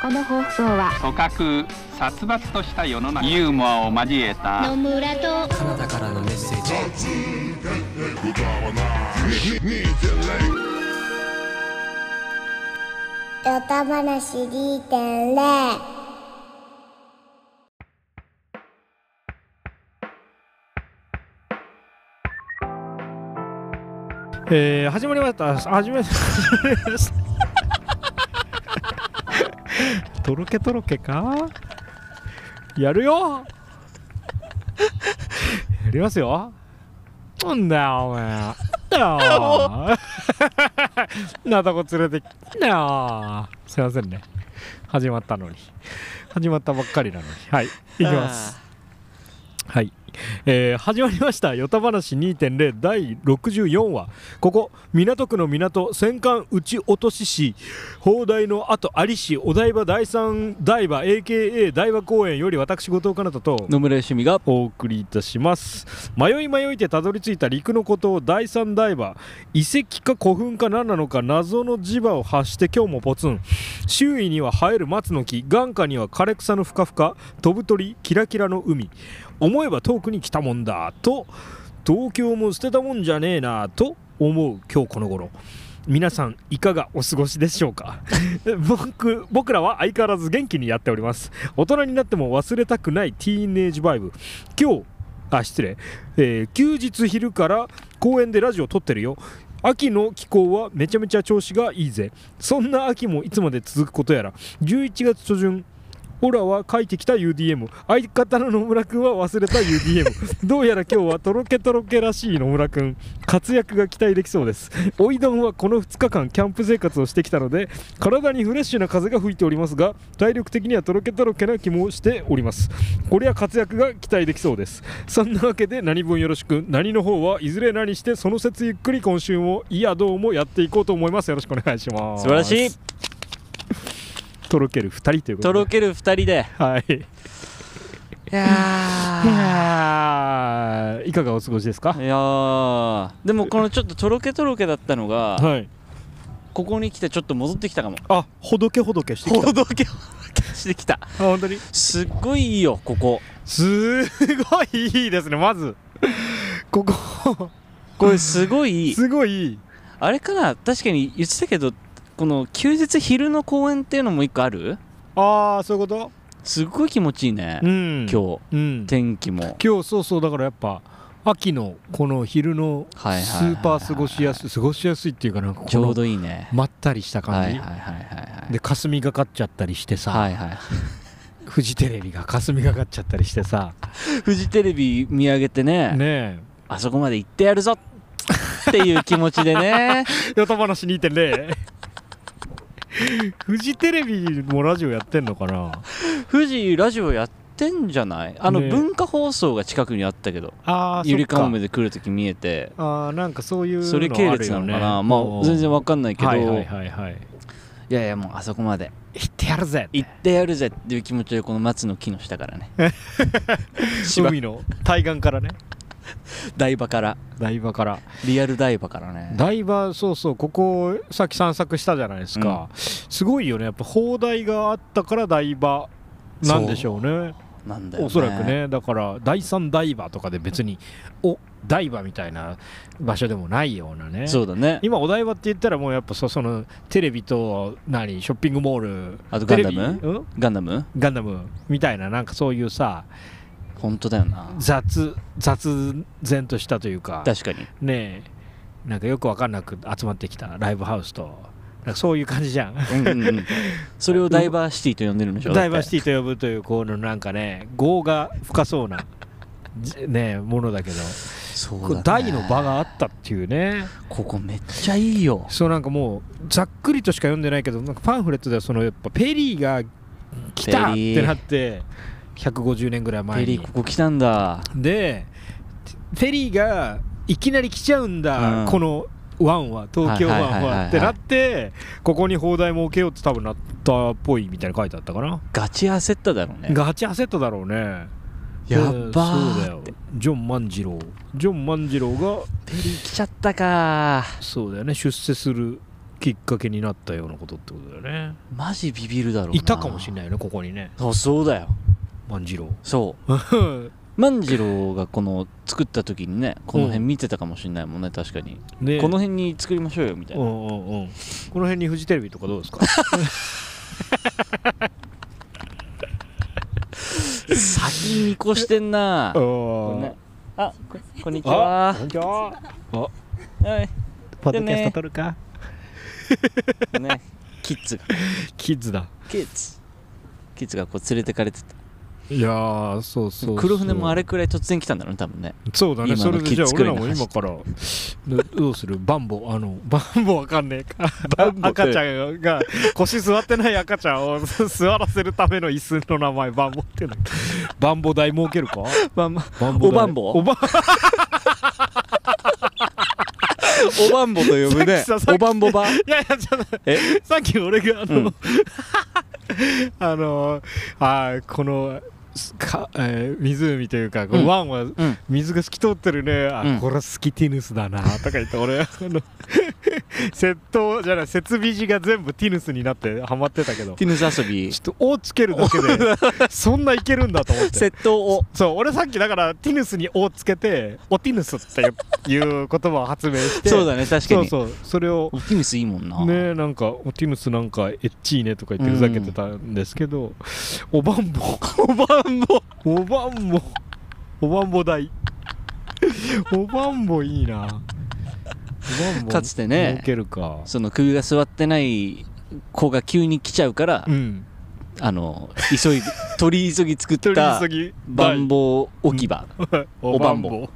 この放送は組閣殺伐とした世の中ユーモアを交えた野村とカナダからのメッセージヨタ話2.0えー、始まりました。始め、始まりました。とろけとろけか？やるよやりますよなんだよ、お前。なんだよ。なだこ連れてきなよ。すいませんね。始まったのに。始まったばっかりなのに。はい。いきます。はい、えー始まりました「よた話2.0」第64話。ここ港区の港戦艦打ち落とし市。砲台の後有市お台場第三台場 AKA 台場公園より私後藤かなたと野村よしみがお送りいたします。迷い迷いてたどり着いた陸の孤島第三台場。遺跡か古墳か何なのか謎の磁場を発して今日もポツン。周囲には生える松の木眼下には枯れ草のふかふか飛ぶ鳥キラキラの海思えば遠くに来たもんだと東京も捨てたもんじゃねえなと思う今日この頃。皆さんいかがお過ごしでしょうか？僕僕らは相変わらず元気にやっております。大人になっても忘れたくないティーンエイジバイブ。今日あ失礼、えー休日昼から公園でラジオ撮ってるよ。秋の気候はめちゃめちゃ調子がいいぜ。そんな秋もいつまで続くことやら。11月初旬オラは書いてきた UDM 相方の野村くんは忘れた UDM どうやら今日はとろけとろけらしい野村くん。活躍が期待できそうです。おいどんはこの2日間キャンプ生活をしてきたので体にフレッシュな風が吹いておりますが体力的にはとろけとろけな気もしております。これは活躍が期待できそうです。そんなわけで何分よろしく。何の方はいずれ何してその説ゆっくり今週もいやどうもやっていこうと思います。よろしくお願いします。素晴らしいとろける2人ということで。とろける二人で。はい。いやいやー。いかがお過ごしですか？ーいやー。でもこのちょっととろけとろけだったのがはい。ここに来てちょっと戻ってきたかも。あほどけほどけしてきた。ほどけほどけしてきた。あ本当に？すっごいいいよここ。すごいいいですねまず。ここ。これすごいいい。すごいいい。あれかな？確かに言ってたけどこの休日昼の公園っていうのも一個ある？ああそういうこと？すっごい気持ちいいね、うん。今日。うん。天気も。今日そうそうだからやっぱ秋のこの昼のスーパー過ごしやすい過ごしやすいっていうかなんかこちょうのどいいね。まったりしたは感じで霞がかっちゃったりしてさ、はいはい フジテレビが霞がかっちゃったりしてさ。フジテレビ見上げてね。ねえ。あそこまで行ってやるぞっていう気持ちでね。よた話2.0 フジテレビもラジオやってんのかな？富士ラジオやってんじゃない？あのね。文化放送が近くにあったけどあゆりかもめでで来るとき見えて。あーなんかそういうのそれ系列なのかな？まあ全然わかんないけど、はいはいはいはい。いやいやもうあそこまで。行ってやるぜ行ってやるぜっていう気持ちでこの松の木の下からね。芝海の対岸からね 台場から。台場から。リアル台場からね。台場そうそうここさっき散策したじゃないですか、すごいよね。やっぱ砲台があったから台場なんでしょうね。なんだよ、ね、おそらくね。だから第三台場とかで別にお台場みたいな場所でもないようなね。そうだね。今お台場って言ったらもうやっぱそそのテレビと何ショッピングモールあとガンダうん？ガンダム？ガンダムみたいななんかそういうさ本当だよな。雑雑然としたというか。確かに。ねえ。なんかよく分かんなく集まってきたライブハウスと。なんかそういう感じじゃん。うんうんうん。それをダイバーシティと呼んでるんでしょ？ダイバーシィティと呼ぶというこのなんかね業が深そうなじねえものだけど。そうね、大の場があったっていうね。ここめっちゃいいよ。そうなんかもうざっくりとしか読んでないけどなんかパンフレットではそのやっぱペリーが来たってなって150年ぐらい前に。ペリーここ来たんだ。でフェリーがいきなり来ちゃうんだ、うん。この湾は東京湾はってなってここに砲台設けようって多分なったっぽいみたいな書いてあったかな。ガチ焦っただろうね。ガチ焦っただろうね。やっばでそうーだよ。ジョン万次郎。ジョン万次郎がペリー来ちゃったか。そうだよね。出世するきっかけになったようなことってことだよね。マジビビるだろうな。いたかもしれないよねここにね。そうそうだよ万次郎。そう。万次郎がこの作った時にねこの辺見てたかもしれないもんね確かに、ね。この辺に作りましょうよみたいうな、んうんうん。この辺にフジテレビとかどうですか？先見越してんな。あこれね。あここんにちあは。こんにちは。はい。ポッドキャスト撮るか？ね。キッズが。キッズだ。キッズ。キッズがこう連れてかれてたいやーそうそうそう。黒船もあれくらい突然来たんだろうね多分ね。そうだね。それでじゃあ俺らも今からどどうする？バンボあのバンボわかんねえ。かバンボ赤ちゃんが腰座ってない赤ちゃんを座らせるための椅子の名前バンボっての。バンボ台設けるか？バンボ台。おばんぼ？おば おばんぼと呼ぶね。おばんぼば？いやいやちょっとえ？さっき俺があの、うん。あのあーこのすか、えー湖というか、こううん。湾はうん。水が透き通ってるね、あ、うん。これはスキティヌスだな とか言って俺あの 窃盗じゃない設備時が全部ティヌスになってハマってたけど。ティヌス遊び。ちょっと「お」つけるだけで そんないけるんだと思って。窃盗を。そう俺さっきだからティヌスに「お」つけて「おティヌス」っていう言葉を発明して。そうだね確かに。そうそう。それをオプティムスいいもんな。ねなんか「おティヌスなんかエッチいね」とか言ってふざけてたんですけど、おばんぼ。おばんぼおばんぼ。おばんぼ。台おばんぼいいな。おばんぼかつてね儲けるか。その首が座ってない子が急に来ちゃうから、うん。あの急いで取り急ぎ作った 急ぎバンボ置き場、おばんぼ。ね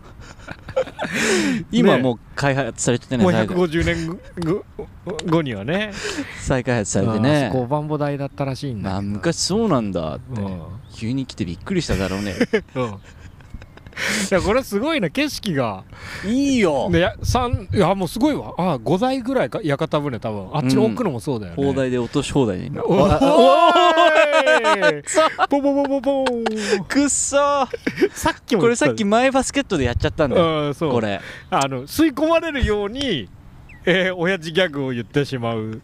今もう開発されててねもう再開150年後後にはね。再開発されてあそねこおばんぼ台だったらしいんだまあ昔そうなんだって。うん。急に来てびっくりしただろうね。うんいやこれすごいな景色が。いいいよ。ねや三いやもうすごいわ。あ5台ぐらいか屋形船多分。あっちの奥のもそうだよね、放題で落とし放題で今おおあーい。さ ボボボボボーン。くっそー。さっきもこれさっきマイバスケットでやっちゃったんだよ。うんそう。これ。あの吸い込まれるようにえー、親父ギャグを言ってしまう。うん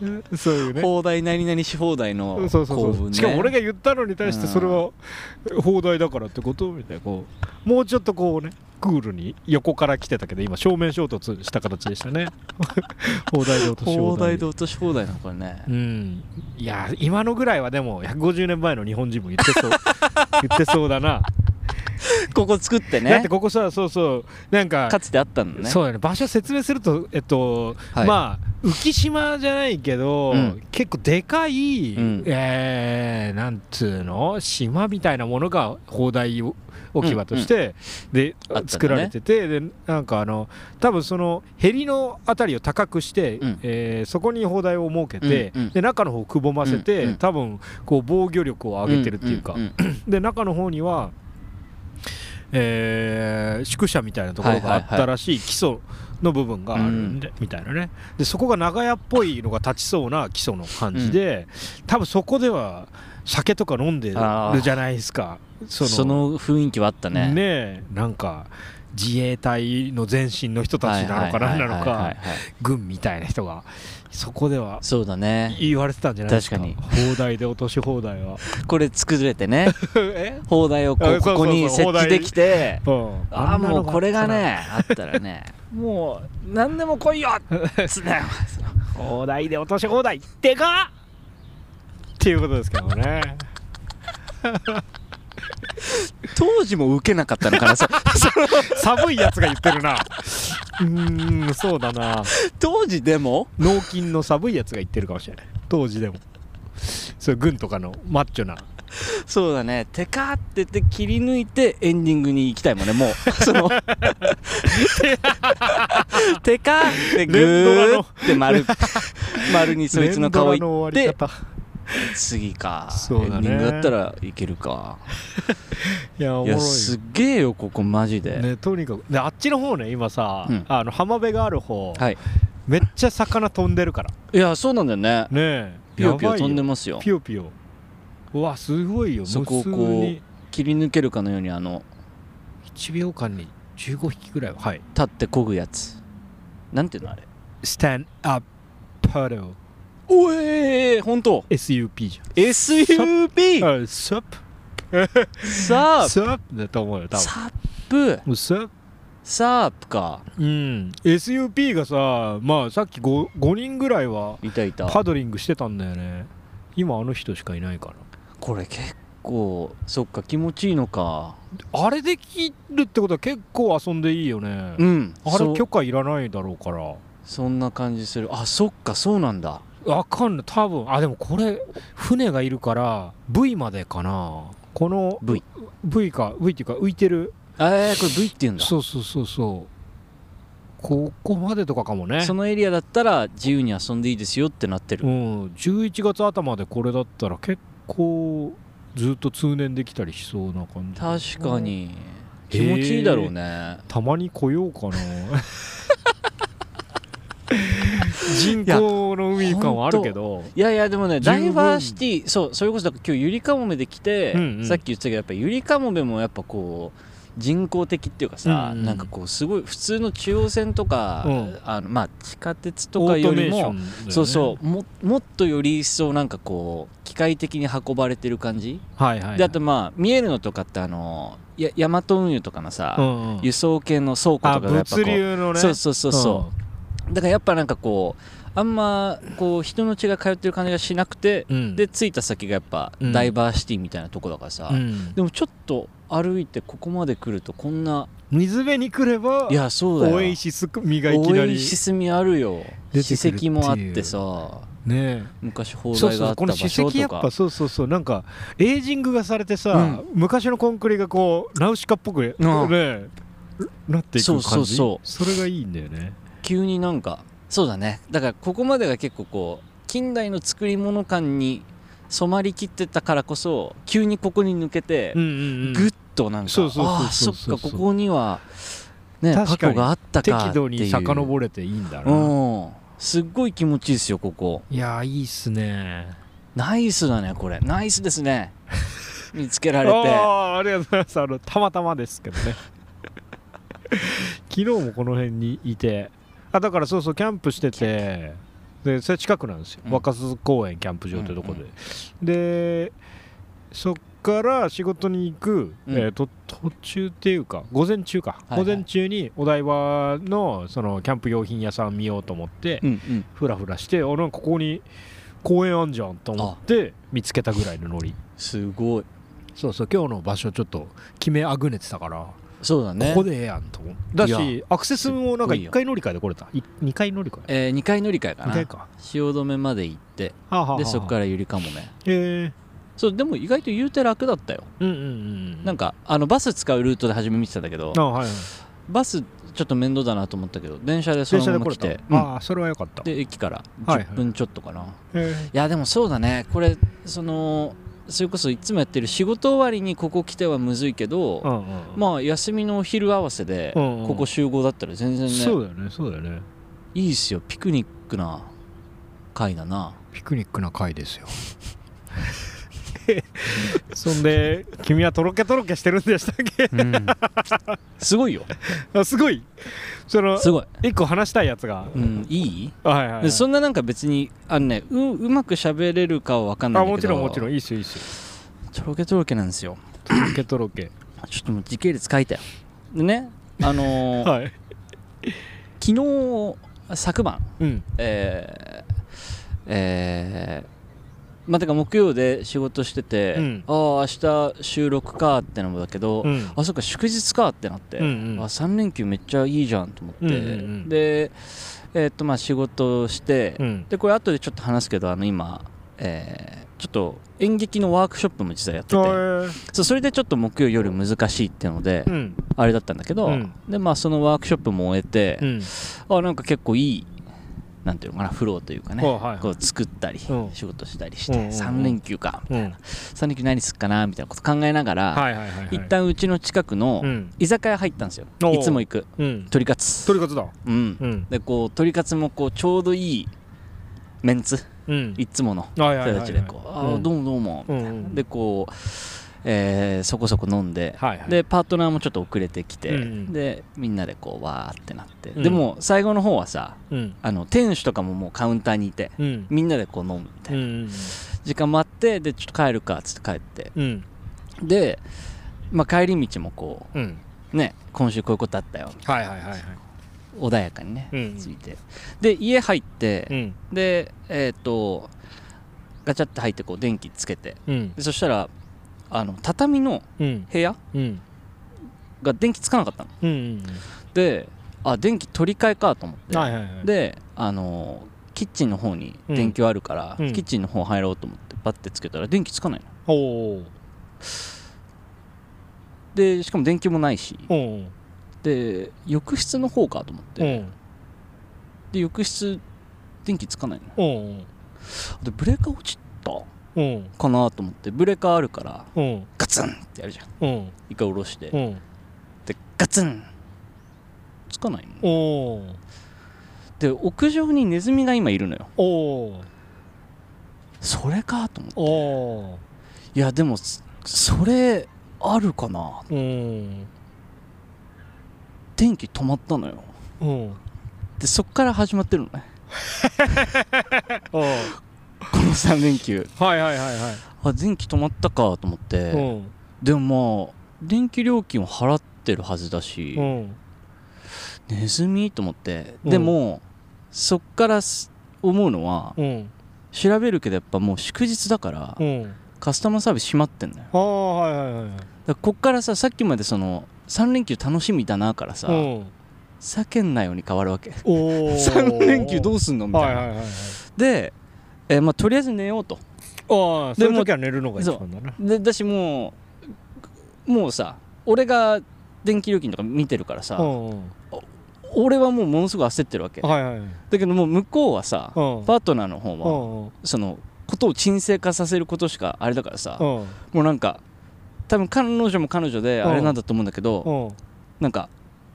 そういうね。放題何々し放題のそうそうそう、しかも俺が言ったのに対してそれは放題だからってこと？みたいなこうもうちょっとこうねクールに横から来てたけど今正面衝突した形でしたね。放題で落とし放題。で落とし放題なのこれね。うん。いや今のぐらいはでも150年前の日本人も言ってそう。言ってそうだな、ここ作ってね。だってここさそうそうなんかかつてあったのね。そうだね場所説明するとえっと、はい。まあ浮島じゃないけど、うん。結構でかい、うん。えーなんつうの？島みたいなものが砲台置き場として、で、あったんだね。作られててでなんかあの多分そのヘリのあたりを高くして、うん。えーそこに砲台を設けて、うんうん。で中の方をくぼませて、うんうん。多分こう防御力を上げてるっていうか、んんん。で中の方には、えー宿舎みたいなところがあったらしい基礎の部分があるんで、みたいなね。でそこが長屋っぽいのが立ちそうな基礎の感じで、多分そこでは酒とか飲んでるじゃないですか。そその雰囲気はあったね。ねえなんか自衛隊の前身の人たちなのか何なのかはい。軍みたいな人がそこではそうだね。言われてたんじゃないですか？確放題で落とし放題は。これ作れてね。え？砲台をこここに設置できてうんあもうこれがねあったら。ね。もう何でも来いよつね放題で落とし放題でか？っっていうことですけどもね 当時も受けなかったのかな。そ 寒いやつが言ってるな。うーんそうだな。当時でも？脳筋の寒いやつが言ってるかもしれない。当時でも。そう軍とかのマッチョな。そうだね。テカーってて切り抜いてエンディングに行きたいもんねもう。その テカーってグーって丸丸にそいつの顔い連ドラの終わり方次か。そうだね。エンディングだったらいけるか。いやおもろい。すっげえよここマジで、ねとにかく。であっちの方ね今さ、うん。あの浜辺がある方、はい。めっちゃ魚飛んでるから。いやそうなんだよね。ねえ。ピヨピヨ飛んでますよ。ピヨピヨ。うわすごいよ。そこをこうに。切り抜けるかのようにあの1秒間に15匹ぐらいははい。立って漕ぐやつ。なんていうのあれ。Stand up ハローおえー、ほんと SUP じ SUP ゃんあサップサーサップだと思うよ多プサップ分。サップサープか。うん。SUP がさまあさっき 5, 5人ぐらいはいたいた。パドリングしてたんだよね。今あの人しかいないかこれ結構そっか気持ちいいのか。なあれできるってことは結構遊んでいいよね、うん。あれ許可いらないだろうから。そんな感じする。あそっかそうなんだわかんない。多分。あでもこれ船がいるから V までかな。この V V か。V っていうか浮いてる。えー、これ V って言うんだ。そうそうそうそう。ここまでとかかもね。そのエリアだったら自由に遊んでいいですよってなってる、うん。11月頭でこれだったら結構ずっと通年できたりしそうな感じ。確かに。気持ちいいだろうね、たまに来ようかな 人工の海感はあるけど。いやいやでもねダイバーシティそうそれこそだから今日ゆりかもめで来て、うんうん。さっき言ってたけどやっぱゆりかもめもやっぱこう人工的っていうかさ、うんうん。なんかこうすごい普通の中央線とか、うん。あのまあ地下鉄とかよりも、ね。そうそうももっとより一層なんかこう機械的に運ばれてる感じ、はいはいであとまあ見えるのとかってあのやヤマト運輸とかのさ、うんうん。輸送系の倉庫とあかがやっぱこう物流のね。そうそうそうそう、だからやっぱなんかこうあんまこう人の血が通ってる感じがしなくて、うん。で着いた先がやっぱうん。ダイバーシティみたいなとこだからさ、うん。でもちょっと歩いてここまで来るとこんな水辺に来ればいやそうだよ。オエシス味がいきオなりエシス味あるよ。史跡もあってさね昔砲そう台があった場所とか。跡やっぱそうそうそう。なんかエイジングがされてさ、うん。昔のコンクリがこうナウシカっぽくね、うんなっていく感じ？そうそう。それがいいんだよね急になんかそうだね。だからここまでが結構こう近代の作り物感に染まりきってたからこそ急にここに抜けて、うんうんぐっとなんかああそっかここにはね過去があったかっていう。適度に遡れていいんだな、うん。すっごい気持ちいいですよここ。いやーいいっすね。ナイスだねこれ。ナイスですね。見つけられて。ありがとうございます。あのたまたまですけどね。昨日もこの辺にいてあだからそうそうキャンプしててでそれ近くなんですよ、うん。若洲公園キャンプ場というところで、うんでそっから仕事に行く、うん。えーと途中っていうか午前中か、はいはい。午前中にお台場のそのキャンプ用品屋さん見ようと思って、うんうん。ふらふらしてあなんかここに公園あんじゃんと思って見つけたぐらいのノリ。すごい。そうそう今日の場所ちょっと決めあぐねてたから、そうだね。ここでええやんと思う。だいしアクセスもなんかすっごいよ。1回乗り換えで来れた？2回乗り換え？えー、2回乗り換えか2な回か。汐留まで行ってはあはあはあでそこからゆりかもめえ。そうでも意外と言うて楽だったよ。ー、うんうんうん。なんかあのバス使うルートで初め見てたんだけどあはいはい。バスちょっと面倒だなと思ったけど電車でそのまま来てた、うん。ああそれはよかった。で駅からはいはい。10分ちょっとかな、いえ。やでもそうだね。これそのそれこそいつもやってる仕事終わりにここ来てはむずいけど、ーうんうん。まあ休みのお昼合わせでうんうん。ここ集合だったら全然ね、そうだよねそうだよね。いいっすよ。ピクニックな回だな。ピクニックな回ですよそんで君はとろけとろけしてるんでしたっけ？すごいよ。あすごい。そのすごい、一個話したいやつが、うん、いい？はいはい、はい、でそんななんか別にあのねううまく喋れるかは分かんないけど。ちろんもちろん。いいっすよいいっすよ。とろけとろけなんですよ。とろけとろけ。ちょっともう時系列書いたよ。でねあのー はい。昨日昨晩うん。えー、えーまあ、てか木曜で仕事してて、うん。ああ明日収録かってのもだけど、うん。あそっか祝日かってなって、うんうん。あ3連休めっちゃいいじゃんと思って、うんうんうん。で、えーっとまあ仕事をして、うん。でこれ後でちょっと話すけどあの今、えーちょっと演劇のワークショップも実はやってて、はそうそれでちょっと木曜夜難しいっていうので、あれだったんだけど、うん。でまあそのワークショップも終えて、うん。あなんか結構いいなんていうのかなフローというかね、こう作ったり、うん。仕事したりして、うんうんうん。3連休か。うん。3連休何すっかなみたいなこと考えながら、はいはいはいはい。一旦うちの近くのうん。居酒屋入ったんですよ、いつも行く。うん。鶏カツ鳥カツだ。うん。うん。でこう鶏カツもこうちょうどいいメンツ。うん。いつもの人たちでこう「あーどうもどうも」うんうん。でこうえーそこそこ飲んで、はいはい。でパートナーもちょっと遅れてきて、うんうん。でみんなでこうわーってなって、うん。でも最後の方はさうん。あの店主とかももうカウンターにいてうん。みんなでこう飲むみたいな、うん時間もあってでちょっと帰るかっつって帰って。うん。で、まあ、帰り道もこうね今週こういうことあったよ。はいはいはいはい。穏やかにね、うん。ついて。で家入って、うん。でえっ、とガチャって入ってこう電気つけて。うん。でそしたらあの畳のうん。部屋うん。が電気つかなかったの。うんであ電気取り替えかと思って、はいはいはい。であのキッチンの方に電球あるから、うん。キッチンの方入ろうと思ってバッてつけたら電気つかないの。おおでしかも電球もないし。で浴室の方かと思って、う。んで浴室電気つかないの。おでブレーカー落ちた。うんかなと思ってブレーカーあるからうん。ガツンってやるじゃん。うん。一回下ろして、うん。でガツンつかないの。で屋上にネズミが今いるのよ。おおそれかと思って。おいやでもそそれあるかな。うん。電気止まったのよ。うん。でそっから始まってるのね。おこの3連休。はいはいはいはい。あ電気止まったかと思って、うん。でもまあ電気料金を払ってるはずだし、うん。ネズミ？と思って。うん。でも、そっからす思うのはうん。調べるけどやっぱもう祝日だから、うん。カスタマーサービス閉まってんだよ。ああはいはいはいらこっからささっきまでその3連休楽しみだなからさ、うん。叫んなように変わるわけ。おお3 連休どうすんの？みたいな、はいはいはいはい。で、えーまあ、とりあえず寝ようと。ああそういう時は寝るのが一そう番だな。でだしもうもうさ俺が電気料金とか見てるからさ、うんうん。俺はもうものすごい焦ってるわけ。だはいはいはい。けどもう向こうはさ、うん。パートナーの方は、うんうん。そのことを沈静化させることしかあれだからさ、うん。もうなんか多分彼女も彼女であれなんだと思うんだけど、うん。なんか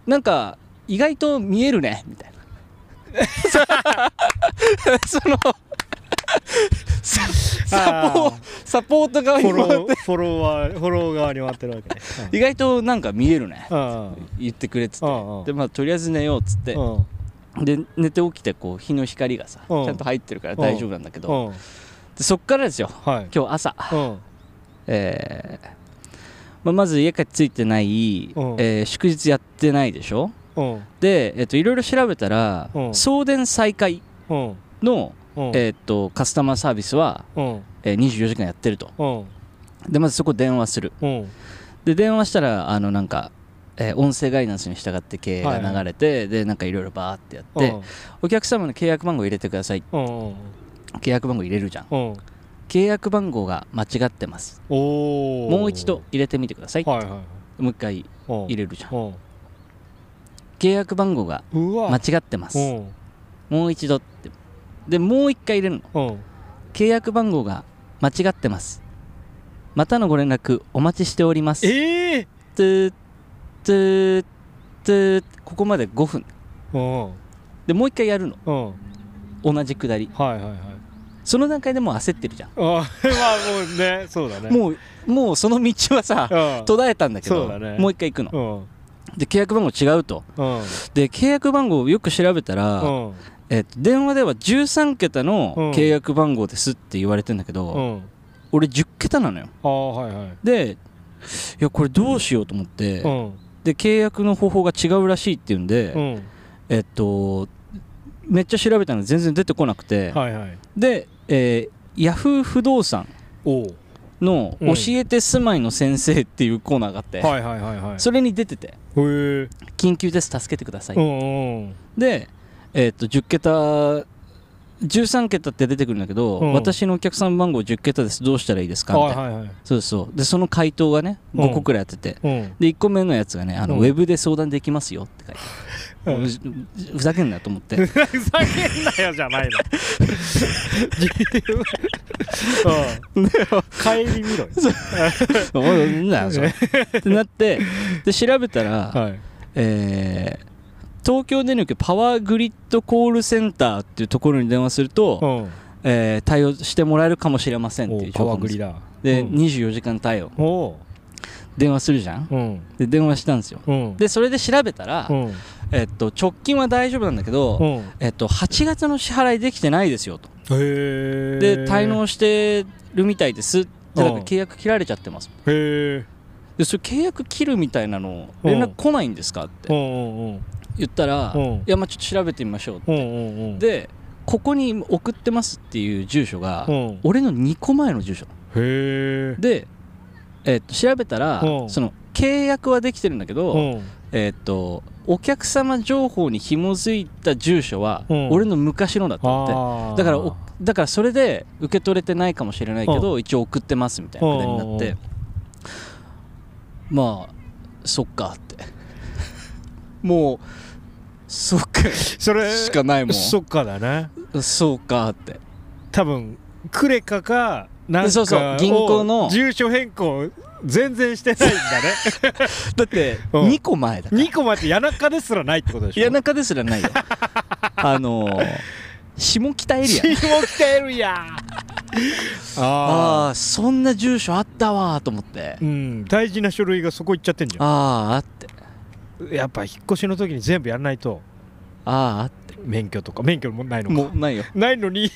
なんか意外と見えるねみたいな。そのサ サポあサポート側にフォローフォロワーフォロー側に回ってるわけね。意外となんか見えるね。うん。言ってくれてて。うんうん。でまあとりあえず寝ようっつって。うん。で寝て起きてこう日の光がさちうん。ゃんと入ってるから大丈夫なんだけど。うん。でそっからですよ。はい。今日朝。うん。えーまあ、まず家帰ってついてない、うん。えー祝日やってないでしょ？うん。で、えっといろいろ調べたら、うん。送電再開うん。の、うんえーっとカスタマーサービスは、うん。えー24時間やってると。うん。でまずそこ電話する。うん。で電話したらあのなんか、えー音声ガイダンスに従って経営が流れて、でなんかいろいろバーってやって、お客様の契約番号入れてください契約番号入れるじゃん。うん。契約番号が間違ってます。もう一度入れてみてください、はいはいもう一回はい入れるじゃん。うん。契約番号が間違ってます。うん。もう一度ってでもう一回入れるの。うん。契約番号が間違ってます。またのご連絡お待ちしております。ええトゥートゥートゥーここまで5分。うん。でもう一回やるの。うん。同じくだり。はいはいはい。その段階でもう焦ってるじゃん。あまあもうねそうだね。もうもうその道はさうん。途絶えたんだけどもう一回行くの。うんで契約番号違うと。うん。で契約番号をよく調べたら、うん。えっと電話では13桁のうん。契約番号ですって言われてんだけど、うん。俺10桁なのよ。はいはい。でいやこれどうしようと思って、うん。で契約の方法が違うらしいっていうんで、うん。えっとめっちゃ調べたの全然出てこなくて、はいはい。で、えー、ヤフー不動産の「うん。教えて住まいの先生」っていうコーナーがあって、はいはいはいはい。それに出ててへえ「緊急です助けてください」で、えっと10桁13桁って出てくるんだけど、うん。私のお客さん番号10桁です。どうしたらいいですか？みたいな、はいはいはい。そうそう。でその回答がねうん5個くらいやってて、うん。で1個目のやつがねあの、うん。ウェブで相談できますよって書いてふふざけんなと思って。ふざけんなよじゃないの。うん。帰り見ろよ。おいなんだよそれ。ってなってで調べたら、はい。えー東京電力パワーグリッドコールセンターっていうところに電話すると、うん。えー対応してもらえるかもしれませんっていう情報です。よワーグリだ。で、うん。24時間対応。電話するじゃん。うん。で電話したんですよ。うん。でそれで調べたら、うんえっと、直近は大丈夫なんだけど、うん。えっと、8月の支払いできてないですよと。で滞納してるみたいですでだからうん。契約切られちゃってます。でそれ契約切るみたいなの連絡来ないんですかって言ったら、うん。いやまあちょっと調べてみましょうって。でここに送ってますっていう住所が、うん。俺の2個前の住所で、えっと調べたら、うん。その契約はできてるんだけど、うん。えっとお客様情報に紐づいた住所は、うん。俺の昔のだって。だからおだからそれで受け取れてないかもしれないけど、一応送ってますみたいなくだりになって、うん。まあそっかって。もうそっか それしかないもん。そっかだねそうかって。多分クレカかなんかそうそう銀行のを住所変更全然してないんだね。だってうん。2個前だから。2個待って谷中ですらないってことでしょ。谷中ですらないよ。あのー下北エリア。下北るや あああそんな住所あったわーと思って。うん。大事な書類がそこ行っちゃってんじゃあああって。んやっぱ引っ越しの時に全部やんないと。あああって免許とか。免許もないのか。もうないよ。ないのに。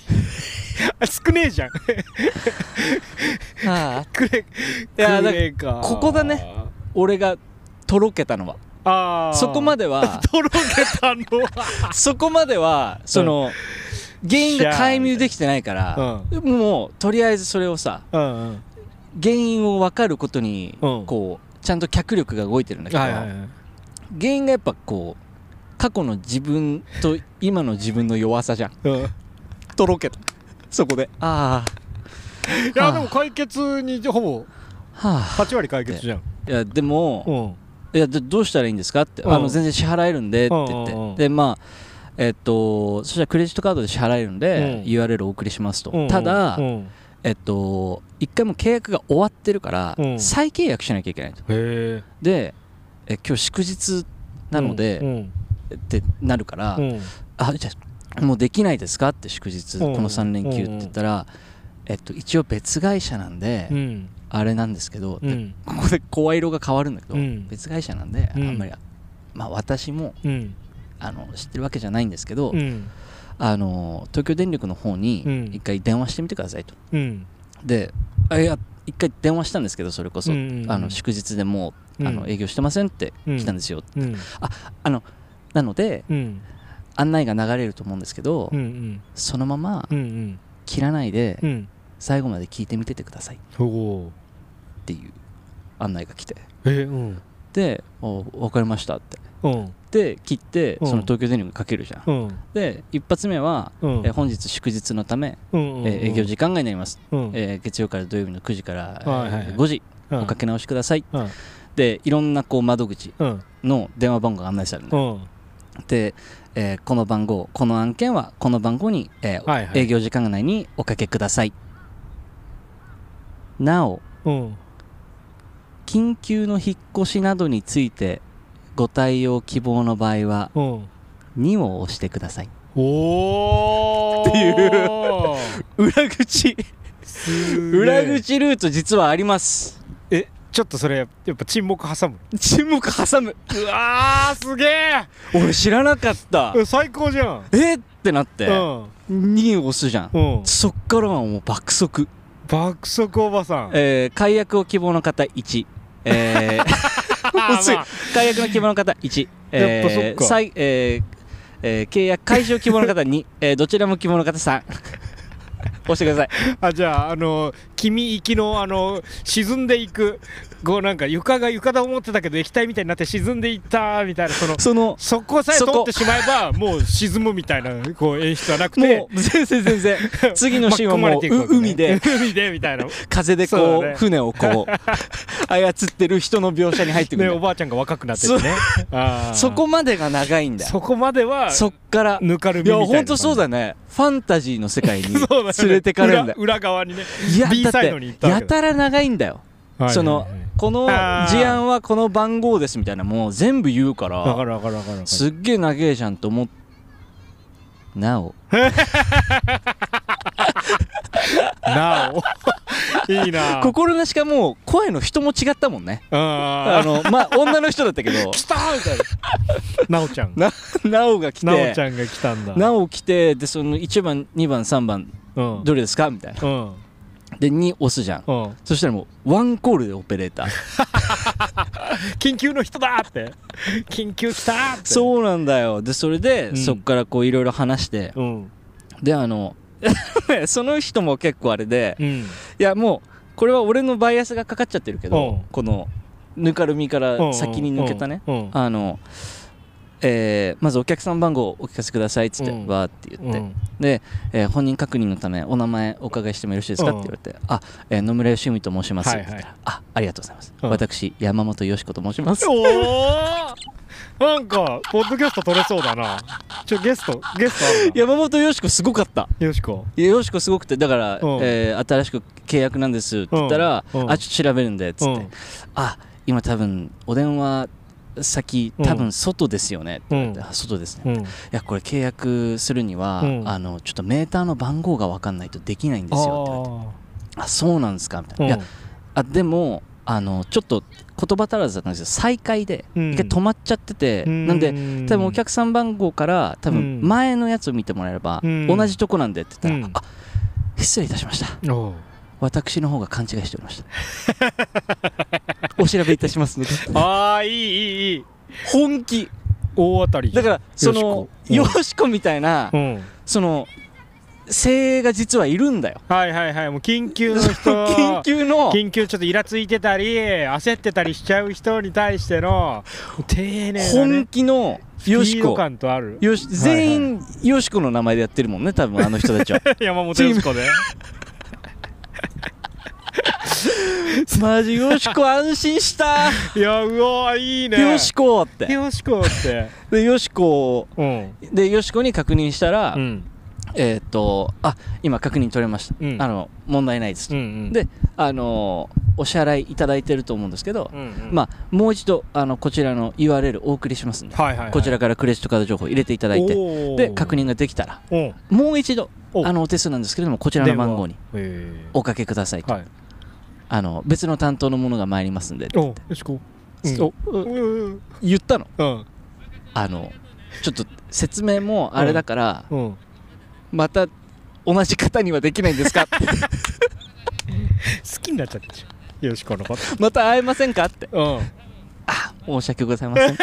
少ねえじゃん。ああ。クレいやだクレカここだね。俺がとろけたのは。ああ。そこまででは。とろけたのは。そこまではその原因が解明できてないからもうとりあえずそれをさうんうん。原因を分かることにうん。こうちゃんと脚力が動いてるんだけどはいはいはい。原因がやっぱこう過去の自分と今の自分の弱さじゃん。うん。とろけた。そこで。あいやでも解決にほぼあはあ。8割解決じゃん。いやでもうん。いやでどうしたらいいんですかって、うん。あの全然支払えるんでって言って、うんうんうん。でまあえっとそしたらクレジットカードで支払えるんで、うん。URL お送りしますと、うんただ、うん。えっと一回もう契約が終わってるから、うん。再契約しなきゃいけないと。へえでえ今日祝日なので、うんってなるから、うん。あじゃあもうできないですかって祝日、うん。この3連休って言ったら、えっと、一応別会社なんで、うん。あれなんですけど、ここで声色が変わるんだけど、うん。別会社なんで、うん。あんまりまあ私もうん。あの知ってるわけじゃないんですけど、うん。あの東京電力の方にうん。一回電話してみてくださいと。うん。であいや一回電話したんですけどそれこそ、あの祝日でもう、うん。あの営業してませんって来たんですよ、うん。あのなのでうん。案内が流れると思うんですけど、うんうん。そのままうんうん。切らないでうん。最後まで聞いてみててください。っていう案内が来て。えうん。で「お分かりました」って。うん。で切ってうん。その東京電力にかけるじゃん、うん。で一発目は、うん。えー本日祝日のため、うんえー営業時間外になります、うん。えー月曜から土曜日の9時から、えーはいはいはい。5時うん。おかけ直しください、うん。でいろんなこう窓口うん。の電話番号が案内されるの、うんで、えーこの番号この案件はこの番号に、えーはいはい。営業時間内におかけください。なおうん。緊急の引っ越しなどについてご対応希望の場合はうん。2を押してください。おおっていう。裏口。裏裏口ルート実はあります。えちょっとそれやっぱ沈黙挟む。沈黙挟む。うわーすげえ俺知らなかった。うん最高じゃん。えってなって。うん。2を押すじゃん。うん。そっからはもう爆速。爆速おばさん。えー解約を希望の方1えー 薄い。解約の希望の方1やっぱそっか。再えーえー契約開始を希望の方2、えーどちらも希望の方3押してください。あじゃああの君行きのあの沈んでいくこうなんか床が床だ思ってたけど液体みたいになって沈んでいったみたいなそのそのそこさえ通ってしまえばもう沈むみたいなこう演出はなくてもう全然全然。次のシーンはもう海で海でみたいな。風でこうね。船をこう 操ってる人の描写に入ってくるねおばあちゃんが若くなっててね。そこまでが長いんだよ。そこまではそっから。ぬかるいみいなやほんとそうだね。ファンタジーの世界に 連れてかれるんだよ。裏裏側にねいやだってやたら長いんだよ。はいはいはい。そのこの事案はこの番号ですみたいなもう全部言うからるわかるわかるわかる。すっげえ長えじゃんと思っなお なおいいな。心なしかもう声の人も違ったもんね。ああのまあ女の人だったけど。来たみたいな。なおちゃん。ななおが来て。なおちゃんが来たんだ。なお来てでその1番2番3番うん。どれですかみたいな。うん。で2押すじゃん。うん。そしたらもうワンコールでオペレーター。緊急の人だって。緊急来たって。そうなんだよ。でそれで、うん。そっからこういろいろ話して。うん。であの その人も結構あれでうん。いやもうこれは俺のバイアスがかかっちゃってるけど、うん。このぬかるみから先に抜けたね、うんうんあの、えーまずお客さん番号をお聞かせくださいっつって、うん。わーって言って、うん。で、えー本人確認のためお名前お伺いしてもよろしいですかうんって言われて、あ、えー野村義文と申します、はいはい。あありがとうございます、うん。私山本よし子と申します。おお なんかポッドキャスト撮れそうだな。ちょゲストゲスト山本よし子すごかった。よしこ。よしこすごくてだから、うん。えー新しく契約なんですって言ったら、うん。うん。あちょっと調べるんでっつって、うん。あ今多分お電話先うん。多分外ですよねうん。あ外ですね、いうん。やこれ契約するには、うん。あのちょっとメーターの番号が分かんないとできないんですよって言われて。ああそうなんですかみたいな、ーいやあでもあのちょっと言葉足らずだったんですよ。再開でうん。一回止まっちゃってて、うん。なんで多分お客さん番号から多分うん前のやつを見てもらえれば、うん。同じとこなんでって言ったら、うん。あ失礼いたしました。私の方が勘違いしておりました。お調べいたしますので。あーいいいいいい。本気大当たりだからそのよしこみたいなうん。その精鋭が実はいるんだよ。はいはいはい。もう緊急の人。緊急の。緊急ちょっとイラついてたり焦ってたりしちゃう人に対しての丁寧な本ね気のよしこ。感とある。よし全員よしこの名前でやってるもんね多分あの人たちは。山本よしこで。マジよしこ安心した。いやうわいいね。よしこって。よしこって。でよしこうん。でよしこに確認したら、うんえーっとあ今確認取れました、うん。あの問題ないです。と、うんうん。であのお支払いいただいてると思うんですけど、うんうん。まあもう一度あのこちらの URL お送りしますんで、はいはいはい。こちらからクレジットカード情報入れていただいてで確認ができたらう。んもう一度おあのお手数なんですけれどもこちらの番号にえおかけくださいと、はい。あの別の担当の者が参りますんで。およしこう。言ったの。うん。あのちょっと説明もあれだから、うん。好また同じ方にはできないんですか？きになっちゃってるじゃんよしこのことまた会えませんか？って。うん。あ申し訳ございません。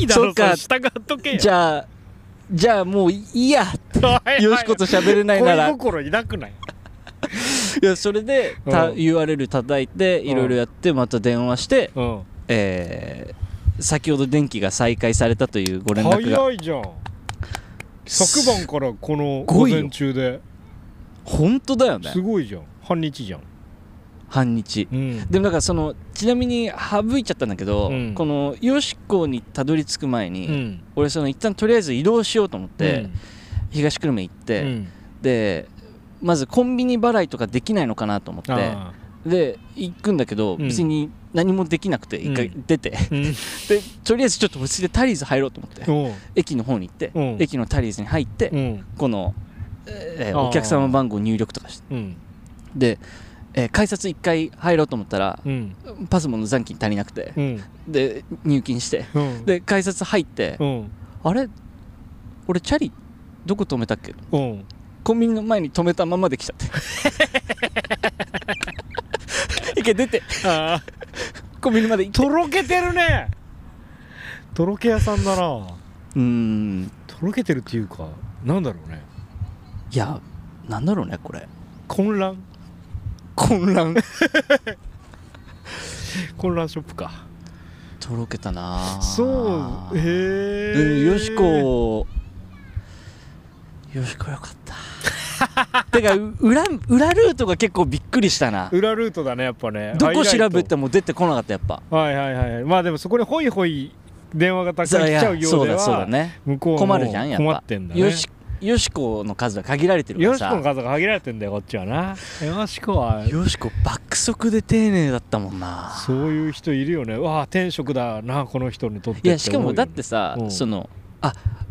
いいだろそっか。従っとけよ。じゃあじゃあもういいや よしこと喋れないなら。恋心抱くない？いやそれでたうん。URL 叩いていろいろやってまた電話して、うん。えー先ほど電気が再開されたというご連絡が。早いじゃん。昨晩からこの午前中で。本当だよね。すごいじゃん。半日じゃん。半日。うん。でもだからそのちなみに省いちゃったんだけど、うん。このよしこにたどり着く前に、うん。俺その一旦とりあえず移動しようと思って、うん。東久留米行って、うん。でまずコンビニ払いとかできないのかなと思ってあ。で行くんだけど、うん。別に何もできなくて一回出て、ーうん。でとりあえずちょっと落ち着いてタリーズ入ろうと思って、駅の方に行って、う。ん駅のタリーズに入って、うん。この、えーお客様番号入力とかして。うん。で、えー改札1回入ろうと思ったら、うん。パスモの残金足りなくて、うん。で入金してうん。で改札入って、うん。あれ？俺チャリどこ止めたっけ？うん。コンビニの前に止めたままで来ちゃって 一回出て。ああ。コンビニまで行って。とろけてるね。とろけ屋さんだな。うーん。とろけてるっていうかなんだろうね。いやなんだろうねこれ。混乱。混乱。混乱ショップか。とろけたな。そう。へえでよしこ。よしこよかった てかう裏裏ルートが結構びっくりしたな。裏ルートだねやっぱね。どこ調べても出てこなかったやっぱ。はいはいはいまあでもそこにホイホイ電話がたくさん来ちゃうようでそうだそうだはね。向こうも困るじゃんやっぱ。困ってんだね。よしよしこの数は限られてるからよしこのさ数が限られてんだよこっちはな。よしこは。よしこ爆速で丁寧だったもんな。そういう人いるよね。わあ天職だなこの人にとっていやしかもだってさ、うん。その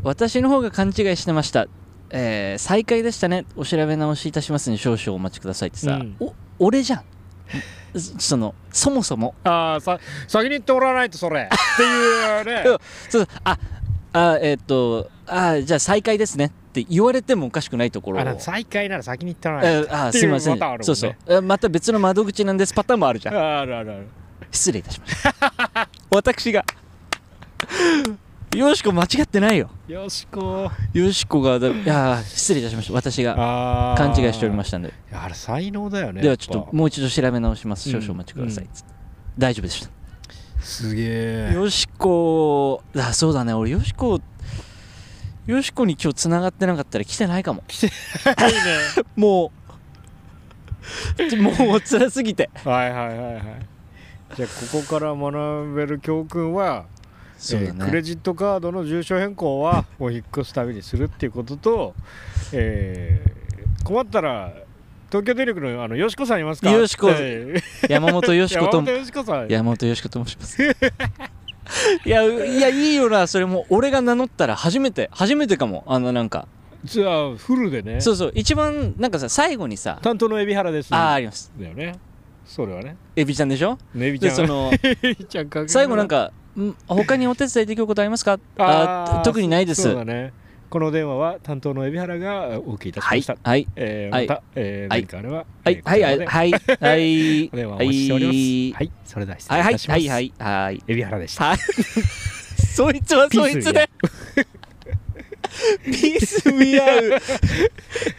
私の方が勘違いしてましたえー再開でしたね。お調べ直しいたしますので少々お待ちくださいってさ、うん。お俺じゃん。そのそもそも。ああさ先に言ってもらわないとそれ。っていうね。うんそう。ああえっ、とあじゃあ再開ですね。って言われてもおかしくないところを。あ再開なら先に言ってもらわないえーあっていうすいません。ね。そうそう。えまた別の窓口なんです。パターンもあるじゃん。とあるあるある。失礼いたしました。私がよしこ間違ってないよ。よしこ。よしこがだいやー失礼いたしました。私があ勘違いしておりまししたんで。たあれ才能だよねではちょっともう一度調べ直します。少々お待ちください、うん。大丈夫でした。すげえ。よしこあそうだね。俺よしこよしこに今日つながってなかったら来てないかも。いいね。もう。もう辛すぎて。はいはいはいはい。じゃあここから学べる教訓はそうだえークレねジットカードの住所変更は もう引っ越すたびにするっていうことと、えー困ったら東京電力のあのよしこさんいますか？よしこ。えー。山本よしこと山本よしこと申します。いやういやいいよな。それも俺が名乗ったら初めて初めてかも。あのなんか。じゃあフルでね。そうそう。一番なんかさ最後にさ担当の海老原ですあああります。だよね。それはね。エビちゃんでしょ？ねエビちゃん。でその 最後なんかん他にお手伝いできることありますか？あー特にないです。そうだね。この電話は担当の海老原がお受けいたしはいました、はいはい。えーまた、えーはい。何かあれば、はい。はいはい。はい。はい。お電話お待ちしております。はい。はい。それでは失はいはい礼いたします。はいはい。はい海老原でした。はい。そいつはそいつで。ピース見 合う。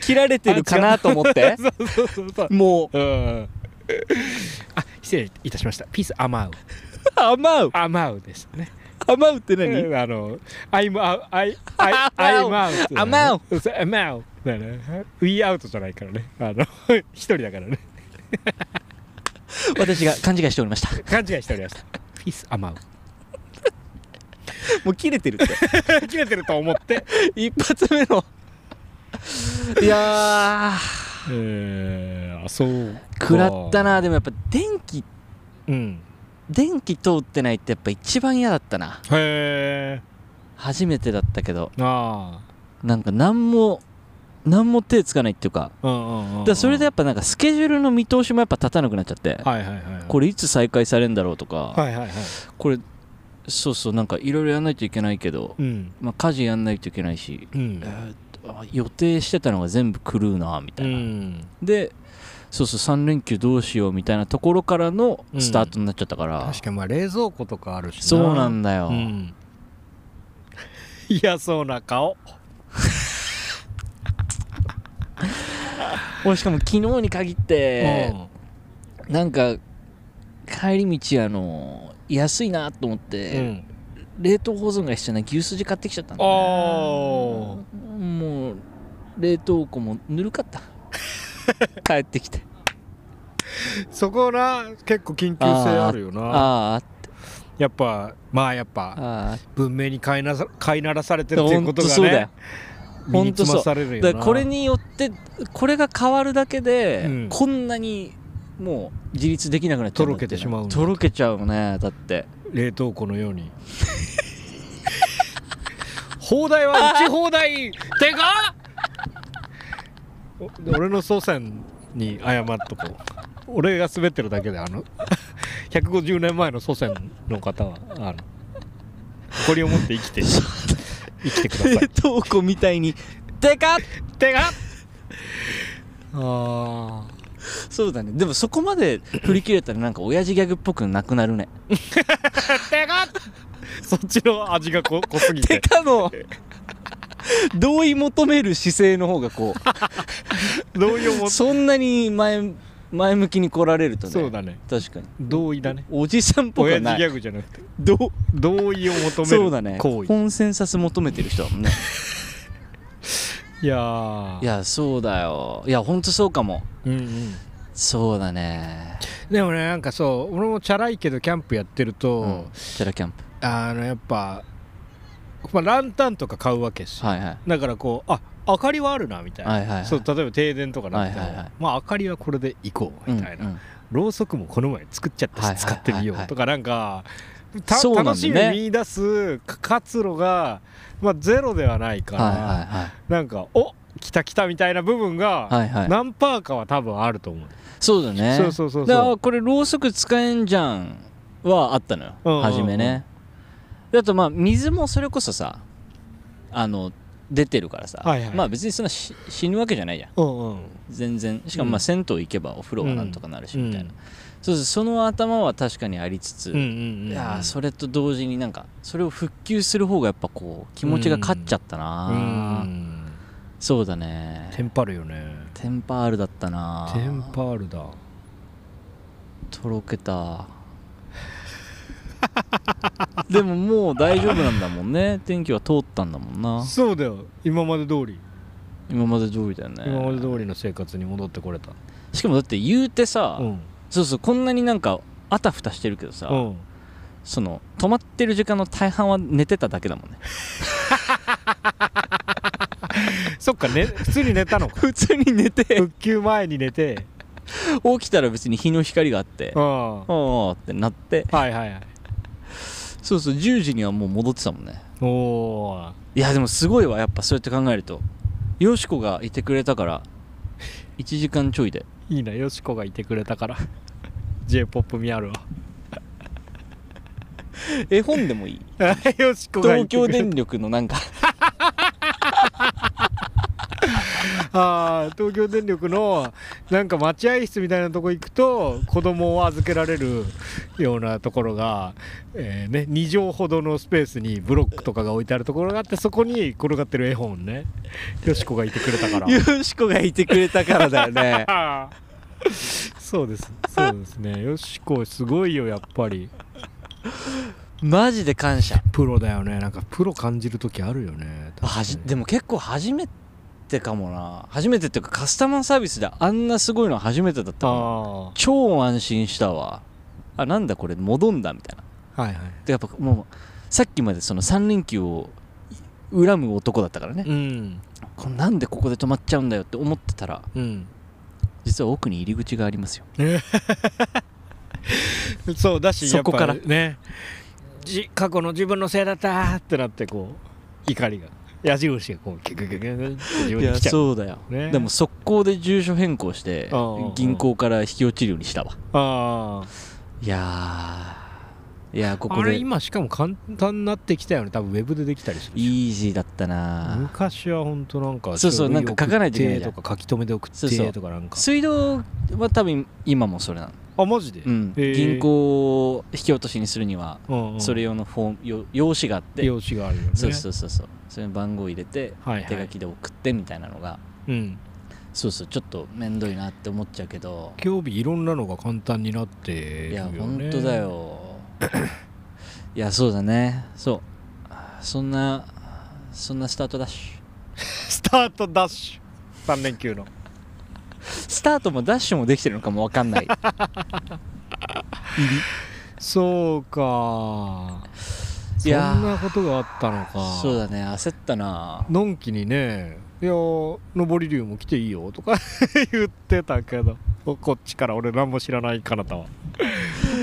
切られてるかなと思って。そうそうそうそう。もう。うん。あ失礼いたしました。 Peace I'm out I'm out I'm out ですね。 I'm out って何？うんあの I'm out I I I'm out I'm out I'm out だね。 We out じゃないからね。あの 一人だからね。私が勘違いしておりました。勘違いしておりました。 Peace I'm out もう切れてるって。切れてると思って。一発目の。いやえー、あそうー食らったな。でもやっぱ電気うん電気通ってないってやっぱ一番嫌だったな。へえ初めてだったけど。あなんか何も何も手つかないっていうか。あうんうんうんうん。だそれでやっぱなんかスケジュールの見通しもやっぱ立たなくなっちゃって。はいはいはいこれいつ再開されるんだろうとか。はいはいはい。これそうそうなんかいろいろやんないといけないけど、うん。まあ、家事やんないといけないし、うん。えーっとあ予定してたのが全部狂うなみたういな、ん。でそうそう3連休どうしようみたいなところからのスタートになっちゃったから、確かにまあ冷蔵庫とかあるしな。そうなんだよ、うん。嫌そうな顔。俺しかも昨日に限って、なんか帰り道あの安いなと思っうて、ん。冷凍保存が必要な牛すじ買ってきちゃったんだね。もう冷凍庫もぬるかった 帰ってきて。そこな結構緊急性あるよな。ああやっぱまあやっぱ文明に飼いなさ飼いならされてるっていうことがほんとそうだよ。ね身につまされるよな。だこれによってこれが変わるだけで、うん。こんなにもう自立できなくなっちゃうとろけてしまうとろけちゃうねだって。冷凍庫のように。放題は打ち放題。てかお俺の祖先に謝っとこう。俺が滑ってるだけであの 150年前の祖先の方はあの誇りを持って生きて生きてください。冷凍庫みたいにでかっ！てかあそうだね。でもそこまで振り切れたらなんか親父ギャグっぽくなくなるね。ーてかそっちの味が濃濃すぎて。てかの 同意求める姿勢の方がこう 同意を持つそんなに前前向きに来られるとねそうだね。確かに。同意だね。おじさんっぽくはない。親父ギャグじゃなくて。同意を求めるそうだね。行為。コンセンサス求めてる人だもんね。いやー。いやそうだよ。いやほんとそうかも。うんうん。そうだね。でもねなんかそう俺もチャラいけどキャンプやってると、うん。チャラキャンプ。あのやっぱ、まあ、ランタンとか買うわけですよ、はいはい。だからこうあ明かりはあるなみたいな、はいはいはい。そう例えば停電とかなっても、はいはいはい。まあ明かりはこれでいこうみたいな、うんうん。ろうそくもこの前作っちゃったしはいはい使ってみよはいはいうとかなんかた楽しみ見出すか活路が、まあ、ゼロではないから、はいはなんかお来た来たみたいな部分が、いはいはい。はい何パーかは多分あると思う。そうだね。そうそうそうそう。だからこれろうそく使えんじゃんはあったのよ、うんうんうん。初めね。であとまあ水もそれこそさあの出てるからさ、はいはい。まあ別にそんなし死ぬわけじゃないじゃん。うんうん。全然。しかもまあ銭湯行けばお風呂がなんとかなるしうん。みたいな、そうそうその頭は確かにありつつ、うんうんうん。いやーそれと同時になんかそれを復旧する方がやっぱこう気持ちが勝っちゃったな、うん。そうだね。テンパるよね。テンパールだったな。テンパールだ。とろけた でももう大丈夫なんだもんね。天気は通ったんだもんな。そうだよ。今まで通り、今まで通りだよね。今まで通りの生活に戻ってこれた。しかもだって言うてさ、うん。そうそうこんなになんかあたふたしてるけどさ、うん。その止まってる時間の大半は寝てただけだもんね。そっか、ね、普通に寝たのか。普通に寝て。復旧前に寝て。起きたら別に日の光があってうん。ああってなって。はいはいはいそうそう10時にはもう戻ってたもんね。おおいやでもすごいわやっぱそうやって考えると。よしこがいてくれたから。1時間ちょいで。いいなよしこがいてくれたから。J p o p 見あるわ。絵本でもいい。よしこがい東京電力のなんか あー東京電力のなんか待合室みたいなとこ行くと子供を預けられるようなところが、えーね、2畳ほどのスペースにブロックとかが置いてあるところがあってそこに転がってる絵本ねよしこがいてくれたから。よしこがいてくれたからだよね。そうです。そうですね。よしこすごいよやっぱり。マジで感謝。プロだよね。なんかプロ感じる時あるよねでも結構初めてかもな。初めてっていうかカスタマーサービスであんなすごいの初めてだったかもあ超安心したわ。あなんだこれ戻んだみたいな。あはいはい。でやっぱもうさっきまでその3連休を恨む男だったからね、うん。これなんでここで止まっちゃうんだよって思ってたらうん。実は奥に入り口がありますよ。そうだしそこからやっぱね。じ過去の自分のせいだったってなってこう怒りが矢印がこうキュキュキュキュキュって自分いやに来ちゃう。そうだよ、ね。でも速攻で住所変更してうんうんうん。銀行から引き落ちるようにしたわ。あいやーいやこああれこで今しかも簡単になってきたよね。多分ウェブでできたりするしイージーだったな。昔は本当なんかそうそうなんか書かないといけないとか書き留めで送ってとかなんか。水道は多分今もそれなの、あマジで、うん、銀行を引き落としにするにはうんうん。それ用のフォームよ用紙があって。用紙があるよね。そうそうそうそう。それに番号入れてはいはい。手書きで送ってみたいなのが。うん。そうそうちょっと面倒いなって思っちゃうけど。今日日いろんなのが簡単になってるいや本当だよ いやそうだね。そう。そんなそんなスタートダッシュ。スタートダッシュ。3連休の。スタートもダッシュもできてるのかも分かんない。そうか。そいやー。んなことがあったのか。そうだね。焦ったな。のんきにね「いやー上り竜も来ていいよ」とか 言ってたけど。こっちから俺何も知らないかなたは「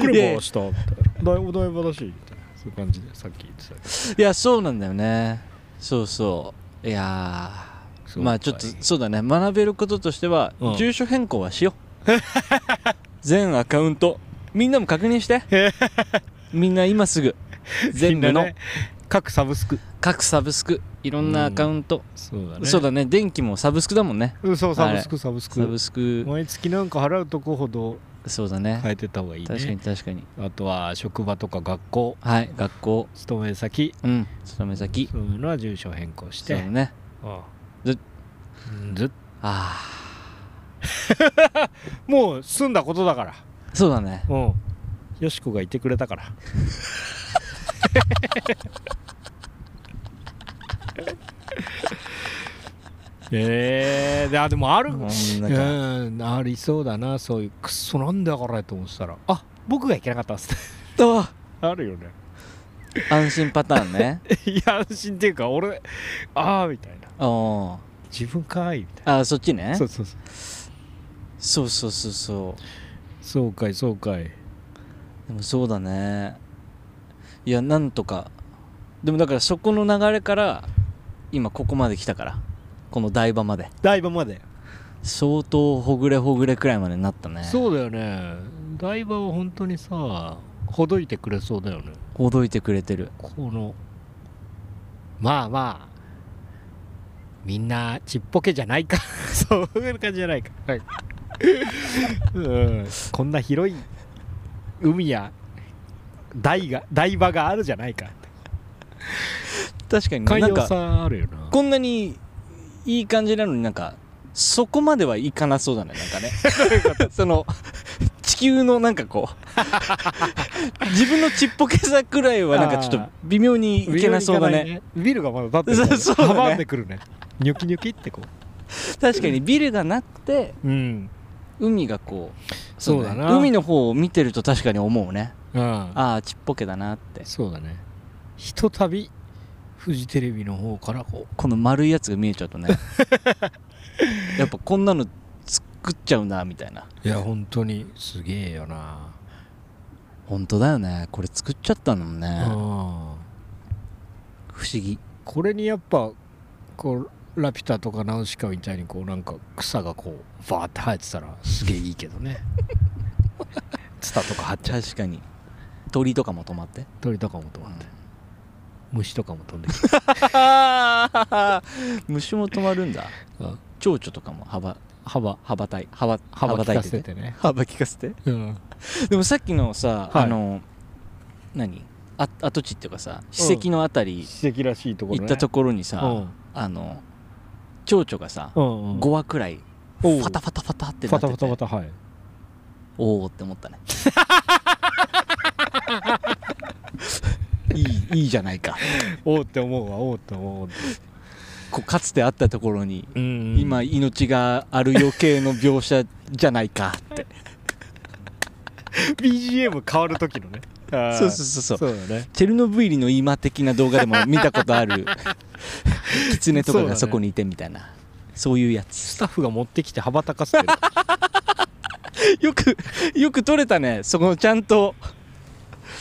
来れば明日」みたいな「お台場だし」みたいな。そういう感じでさっき言ってたけいやそうなんだよね。そうそう。いやまあちょっとそうだね。学べることとしては、うん。住所変更はしよう。全アカウント。みんなも確認して。みんな今すぐ。全部の。ね。各サブスク。各サブスク。いろんなアカウント、そうだね。そうだね。電気もサブスクだもんね。うんそうサブスクサブスク。サブスク。毎月なんか払うとこほどそうだね。変えてった方がいいね。確かに確かに。あとは職場とか学校。はい学校。勤め先。うん勤め先。そういうのは住所変更して。そうだね。ああ。ずうんずあ もう済んだことだから。あそうだね。うん。よしこがいてくれたから えー、であでもあるもうなんありそうだなそういうくっそなんだからと思ってたら。あ僕がいけなかったっすああるよね。安心パターンね。いや安心っていうか俺ああみたいな。あ自分かいみたいああそっちね。なそうそうそう。そうそうそうそう。そうかいそうかい。でもそうだね。いやなんとか。でもだからそこの流れから今ここまで来たからこの台場まで。台場まで。相当ほぐれほぐれくらいまでなったね。そうだよね。台場は本当にさほどいてくれそうだよね。ほどいてくれてる。このまあまあみんなちっぽけじゃないか。そういう感じじゃないか。はい、うん、こんな広い海や台が台場があるじゃないか確かにねんかさあるよな。こんなにいい感じなのになんかそこまではいかなそうだねなんかね。その地球のなんかこう自分のちっぽけさくらいはなんかちょっと微妙にいけなそうだね。ビルがまだ立ってるそう阻んでくるね。ニョキニョキってこ確かにビルがなくてううん。海がこうそうだな。ね。海の方を見てると確かに思うね。うん。ああちっぽけだなって。そうだね。ひとたびフジテレビの方からここの丸いやつが見えちゃうとね。やっぱこんなの作っちゃうなみたいな。ういや本当にすげえよな。本当だよね。これ作っちゃったのもね。うん。不思議。これにやっぱこうラピュタとかナウシカみたいにこうなんか草がこうバーって生えてたらすげえいいけどね。ツタとか張っちゃう確かに。鳥とかも止まって。鳥とかも止まって虫とかも飛んできて 虫も止まるんだ。うん。蝶々とかも羽ば幅羽ばたい羽ば羽ばたいててせてね。羽ば利かせて。うん。でもさっきのさ、はい。あの何？あ跡地っていうかさ史跡のあたり史跡らしいところね。行ったところにさ、うん。あの蝶々がさ、うんうん。5羽くらいファタファタファタってファなってて。タファタファタはい。おおって思ったね いい いいじゃないか。おうって思うわおうって思うこうかつてあったところに、うん今命がある余計の描写じゃないかって。BGM 変わる時のね。そうそうそうそう。そうだね。チェルノブイリの今的な動画でも見たことある。狐とかがそこにいてみたいな。そういうやつ。スタッフが持ってきて羽ばたかせてる。よくよく撮れたね。そこちゃんと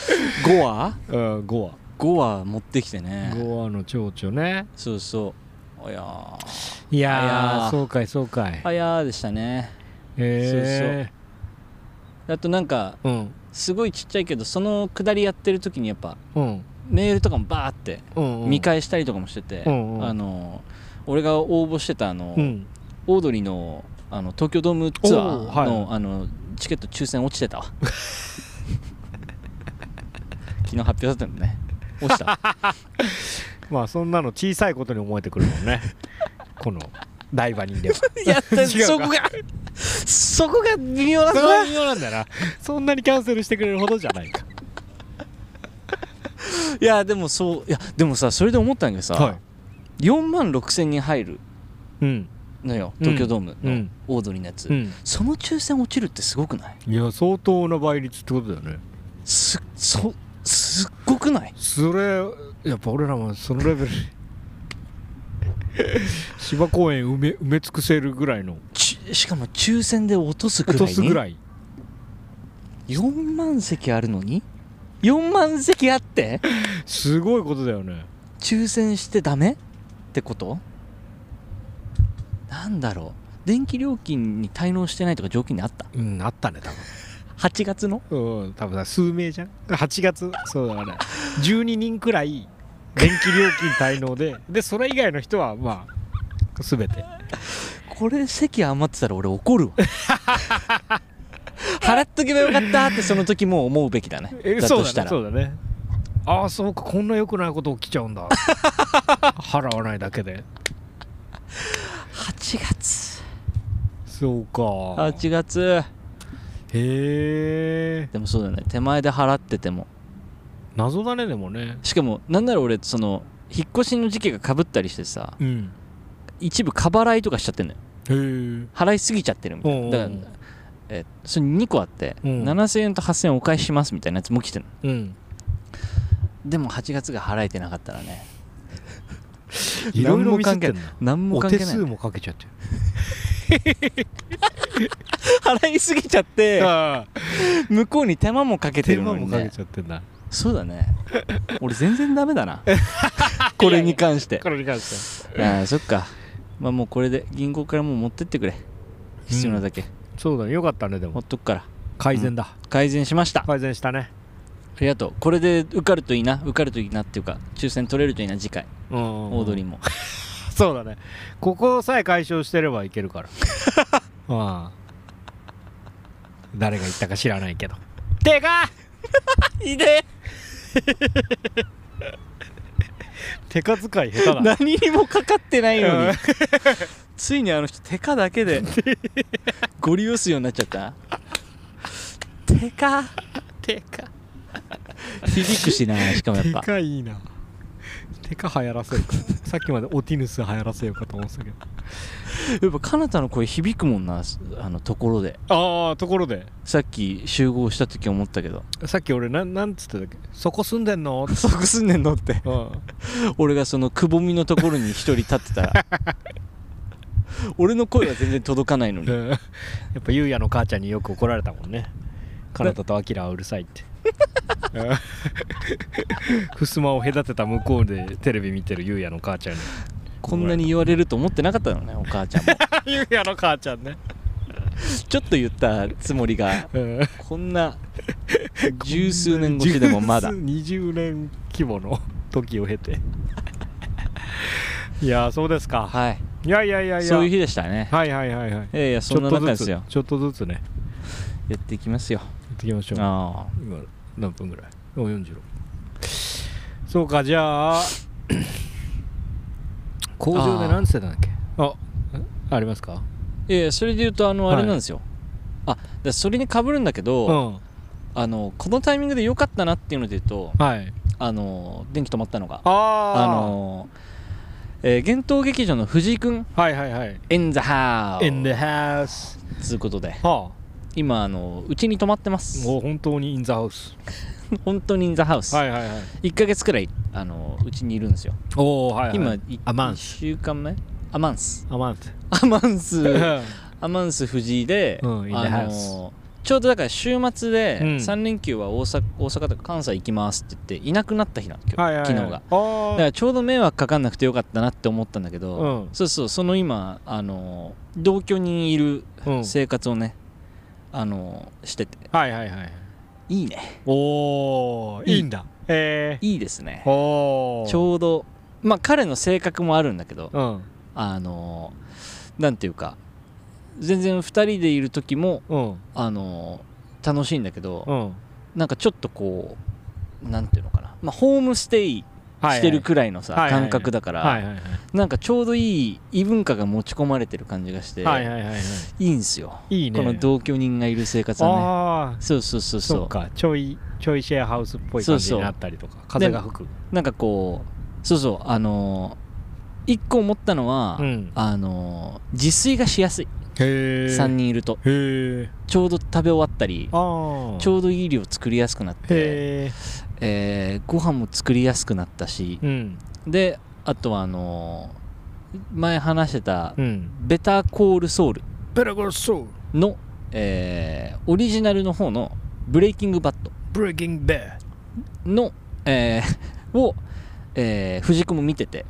5話うん5話 ?5 話持ってきてね。5話の蝶々ね。そうそう。あやー。いやそうかいそうかい。あやーでしたね。へあとなんかえうん。すごいちっちゃいけどその下りやってる時にやっぱうん。メールとかもバーって見返したりとかもしてて、うんうんあの俺が応募してたあの、うん。オードリーのあの東京ドームツアーの,、はい。あのチケット抽選落ちてたわ 昨日発表だったのね。落ちた。まあそんなの小さいことに思えてくるもんね。この台場にいればやった違うか。そこがそこが微妙なそとここは微妙なんだよな。そんなにキャンセルしてくれるほどじゃないか。いやでもそういやでもさそれで思ったんだけどさ、はい。4万6千人入る。うん。のようん東京ドームのうん。オードリーのやつ、うん。その抽選落ちるってすごくない？いや相当な倍率ってことだよね。すそすっごくない？それやっぱ俺らもそのレベル。芝公園埋め埋め尽くせるぐらいの。ちしかも抽選で落とすく落らいにとすぐらい。4万席あるのに？4万席あって？すごいことだよね。抽選してダメってこと？なんだろう。電気料金に滞納してないとか条件にあった？うんあったね8月の？多分うん多分さ数名じゃん？8月？そうだね。12人くらい電気料金滞納で。でそれ以外の人はまあ全て。これ席余ってたら俺怒るわ。払っとけばよかったってその時もう思うべきだね。えそうだだとしたら。ねそうだね。ああそうかこんな良くないこと起きちゃうんだ。払わないだけで。8月。そうか。8月へえでもそうだよね。手前で払ってても。謎だねでもね。しかもなんなら俺その引っ越しの時期がかぶったりしてさうん。一部過払いとかしちゃってんのよ。へえ払いすぎちゃってるみたいな。だからえそれ2個あって、うん。7000円と8000円お返ししますみたいなやつも来てるのうん。でも8月が払えてなかったらね。いろいろ関係な何もお関係ない。手数もかけちゃって 払いすぎちゃってああ向こうに手間もかけて手るのにね。間もかけちゃってんだ。そうだね。俺全然ダメだな。これに関して。これに関して。ああそっか。まあもうこれで銀行からもう持ってってくれ。必要なだけ、そうだね。よかったねでも。持っとくから。改善だ、改善しました。あ改善したね。りがとう。これで受かるといいな。受かるといいなっていうか抽選取れるといいな。次回。うん。オードリーも。そうだね。ここさえ解消してればいけるからああ誰が言ったか知らないけど。てか！いいね手か使い下手だ。何にもかかってないのうん。についにあの人手かだけでゴリ押すようになっちゃった。手か。手か。響くしなしかもやっ手ぱかいいな手か流行らせるか。さっきまでオティヌス流行らせようかと思ってたけど。やっぱかなたの声響くもんなあのところで。ああところで。さっき集合した時思ったけど。さっき俺なんなんつってたっけ？そこ住んでんの？そこ住んでんのって。うん。俺がそのくぼみのところに一人立ってたら。俺の声は全然届かないのに。うん。やっぱゆうやの母ちゃんによく怒られたもんね。かなたとあきらはうるさいってうんふすまを隔てた向こうでテレビ見てるゆうやの母ちゃんに。こんなに言われると思ってなかったのねお母ちゃんも。ゆうやの母ちゃんね、ちょっと言ったつもりがうん。こんな十数年越しでもまだ。十数20年規模の時を経て。いやーそうですか。はい。いやいやいやいや。そういう日でしたね。はいはいはいはい。いやいやそんな中ですよ。ちょっとずつね。やっていきますよ。やっていきましょう。あ今何分ぐらい？お46そうかじゃあ。工場で何つってたんだっけ？あ。ありますか？あいやそれで言うとあのはい。あれなんですよ、あだそれにかぶるんだけうど、ん。あのこのタイミングで良かったなっていうので言うとはい。あの電気止まったのが。ああのえー、幻冬劇場の藤井君はいはいはい。In the house In the house つうことで。は今あのうちに泊まってます。あもう本当に in the house 本当に in the house、はいはいはい。1ヶ月くらいあのうちにいるんですよ。おおはいはい。今いアマン1ス週間目？アマンス。アマンス。アマンス。アマンス藤井で、うんあのちょうどだから週末でうん。3連休は大阪大阪とか関西行きますって言っていなくなった日なの今日、はいはいはい。昨日が。だからちょうど迷惑かかんなくてよかったなって思ったんだけど、うん。そうそうその今あの同居にいるうん。生活をね、あのしてて。はいはいはい。いいね。おおいい。んだ。ええいいですね。おおちょうどまあ彼の性格もあるんだけどうん。あのなんていうか全然2人でいる時もうん。あの楽しいんだけど、うん。なんかちょっとこうなんていうのかな、まあ、ホームステイはいしてるくらいのさ、感覚だから、なんかちょうどいい異文化が持ち込まれてる感じがして、はいはいんすよ。いいね。この同居人がいる生活はね。そうそうそうそう。そうかちょいちょいシェアハウスっぽい感じになったりとか風が吹く。なんかこうそうそうあのー一個思ったのは、うん。あのー自炊がしやすい。へえ3人いると。ちょうど食べ終わったりああちょうどいい量作りやすくなって、へええーご飯も作りやすくなったしうん。であとはあのー前話してたうん。ベターコールソウル。ベラゴルソウル。の、えーオリジナルの方のブレイキングバット。ブレイキングベの、えーを、えー藤子も見てて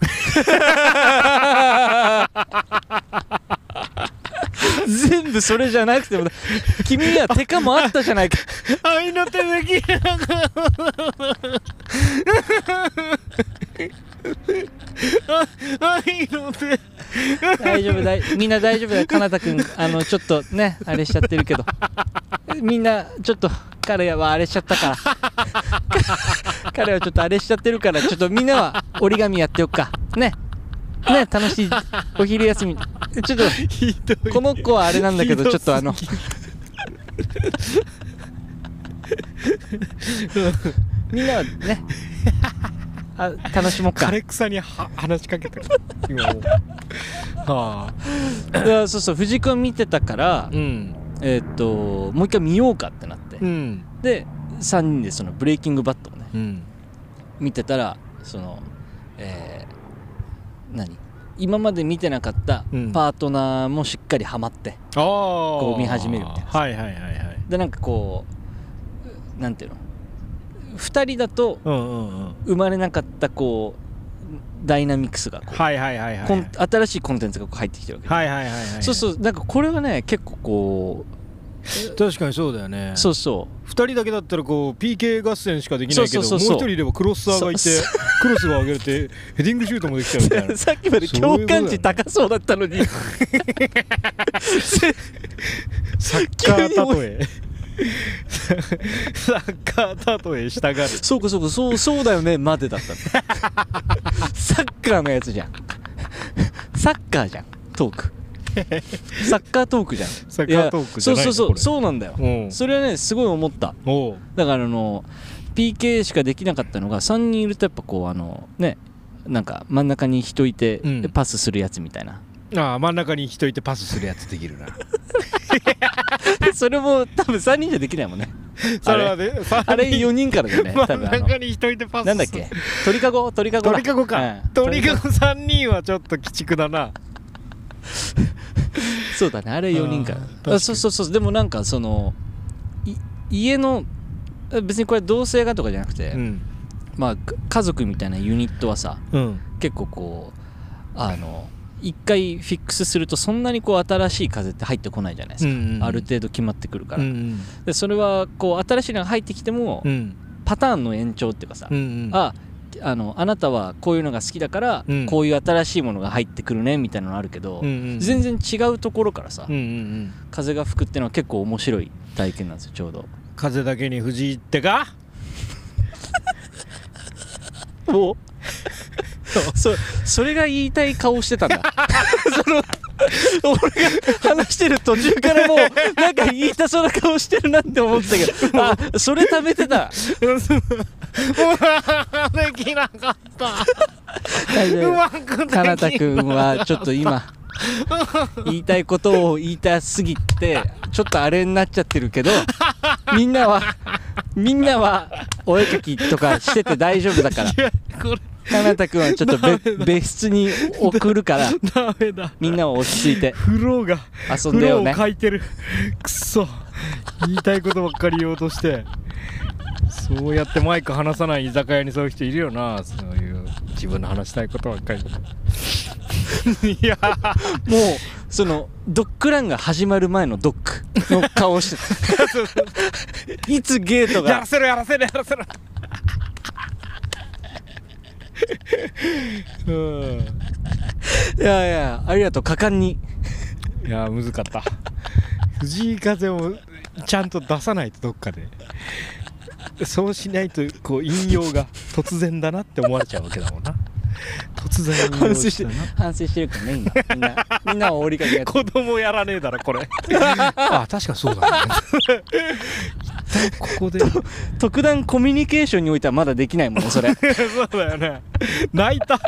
全部それじゃなくても君には手かもあったじゃないか。愛の手でき。愛の手。大丈夫だい。みんな大丈夫だ。よかなたくんあのちょっとねあれしちゃってるけど。みんなちょっと彼はあれしちゃったから。彼はちょっとあれしちゃってるからちょっとみんなは折り紙やっておくか。ねね楽しい。お昼休み。ちょっとこの子はあれなんだけどちょっとあの みんなはねあ楽しもうか。枯れ草には話しかけてる今もう。はあ。いやそうそう藤君見てたからうん。えーっともう一回見ようかってなって。うん。で3人でそのブレイキングバットをねうん。見てたらそのえー何？今まで見てなかったうん。パートナーもしっかりハマって、こう見始めるみたいな。はいはいはいはい。でなんかこうなんていうの？2人だと生まれなかったこうダイナミクスが新しいコンテンツがこう入ってきてるわけ、はいはいはいはいそうそうなんかこれはね結構こ確かにそうだよね。うそうそう。2人だけだったらこう PK 合戦しかできないけどもう一人いればクロスサーがいてそクロスが上げれてヘディングシュートもできちゃうみたいな。さっきまで共感値高そうだったのに。サッカー例え。サッカー例えしたがる。そうかそうか。そうそうだよね。までだった。の サッカーのやつじゃん。サッカーじゃん。トーク サッカートークじゃん。サッカートークじゃないそうそうそうそうなんだよ。う。んそれはねすごい思った。だからあの PK しかできなかったのが3人いるとやっぱこうあのねなんか真ん中に人いてうん。パスするやつみたいな、ああ真ん中に人いてパスするやつできるな。それも多分3人じゃできないもんね。それはねあれ。4人。からだよね多真ん中に人いてパスする。なんだっけ？鳥かご？鳥かごだ。鳥かごか。うん。鳥かご。3人はちょっと鬼畜だな そうだねあれ4人かかそうそうそう。でもなんかそのい家の別にこれ同性がとかじゃなくて、うん。まあか家族みたいなユニットはさうん。結構こうあの一回フィックスするとそんなにこう新しい風って入ってこないじゃないですか、うんうんある程度決まってくるから、うんでそれはこう新しいのが入ってきても、うん。パターンの延長っていうかさ、うんうん。ああのあなたはこういうのが好きだから、うん。こういう新しいものが入ってくるねみたいなのあるけど、うんうん全然違うところからさ、うんうんうん。風が吹くっていうのは結構面白い体験なんですよちょうど。風だけに藤井ってか？お？そそれが言いたい顔してたんだ。そ の俺が話してる途中からもうなんか言いたそうな顔してるなって思ってたけど。あそれ貯めてた。できなかった。うまくできなかなたくんはちょっと今言いたいことを言いたすぎてちょっとあれになっちゃってるけどみんなはみんなはお絵描きとかしてて大丈夫だから。これかなたくんはちょっと別別室に送るからダメだ。みんなは落ち着いてフローが遊んでよね。フローを書いてる。くそ。言いたいことばっかり言おうとして。そうやってマイク離さない居酒屋にそういう人いるよな。そういう自分の話したいことばっかり。いや。もうそのドッグランが始まる前のドッグの顔をしてた。いつゲートが。やらせろやらせろやらせろうん。いやいやありがとう果敢に。いやむずかった。藤井風をちゃんと出さないとどっかで。そうしないとこう引用が突然だなって思われちゃうわけだもんな。突然引反省して反省してるからね今。みんなみんなは折りかけやって子供やらねえだろこれ。あ確かにそうだね。一旦ここで。特段コミュニケーションにおいてはまだできないもんねそれ。そうだよね。泣いた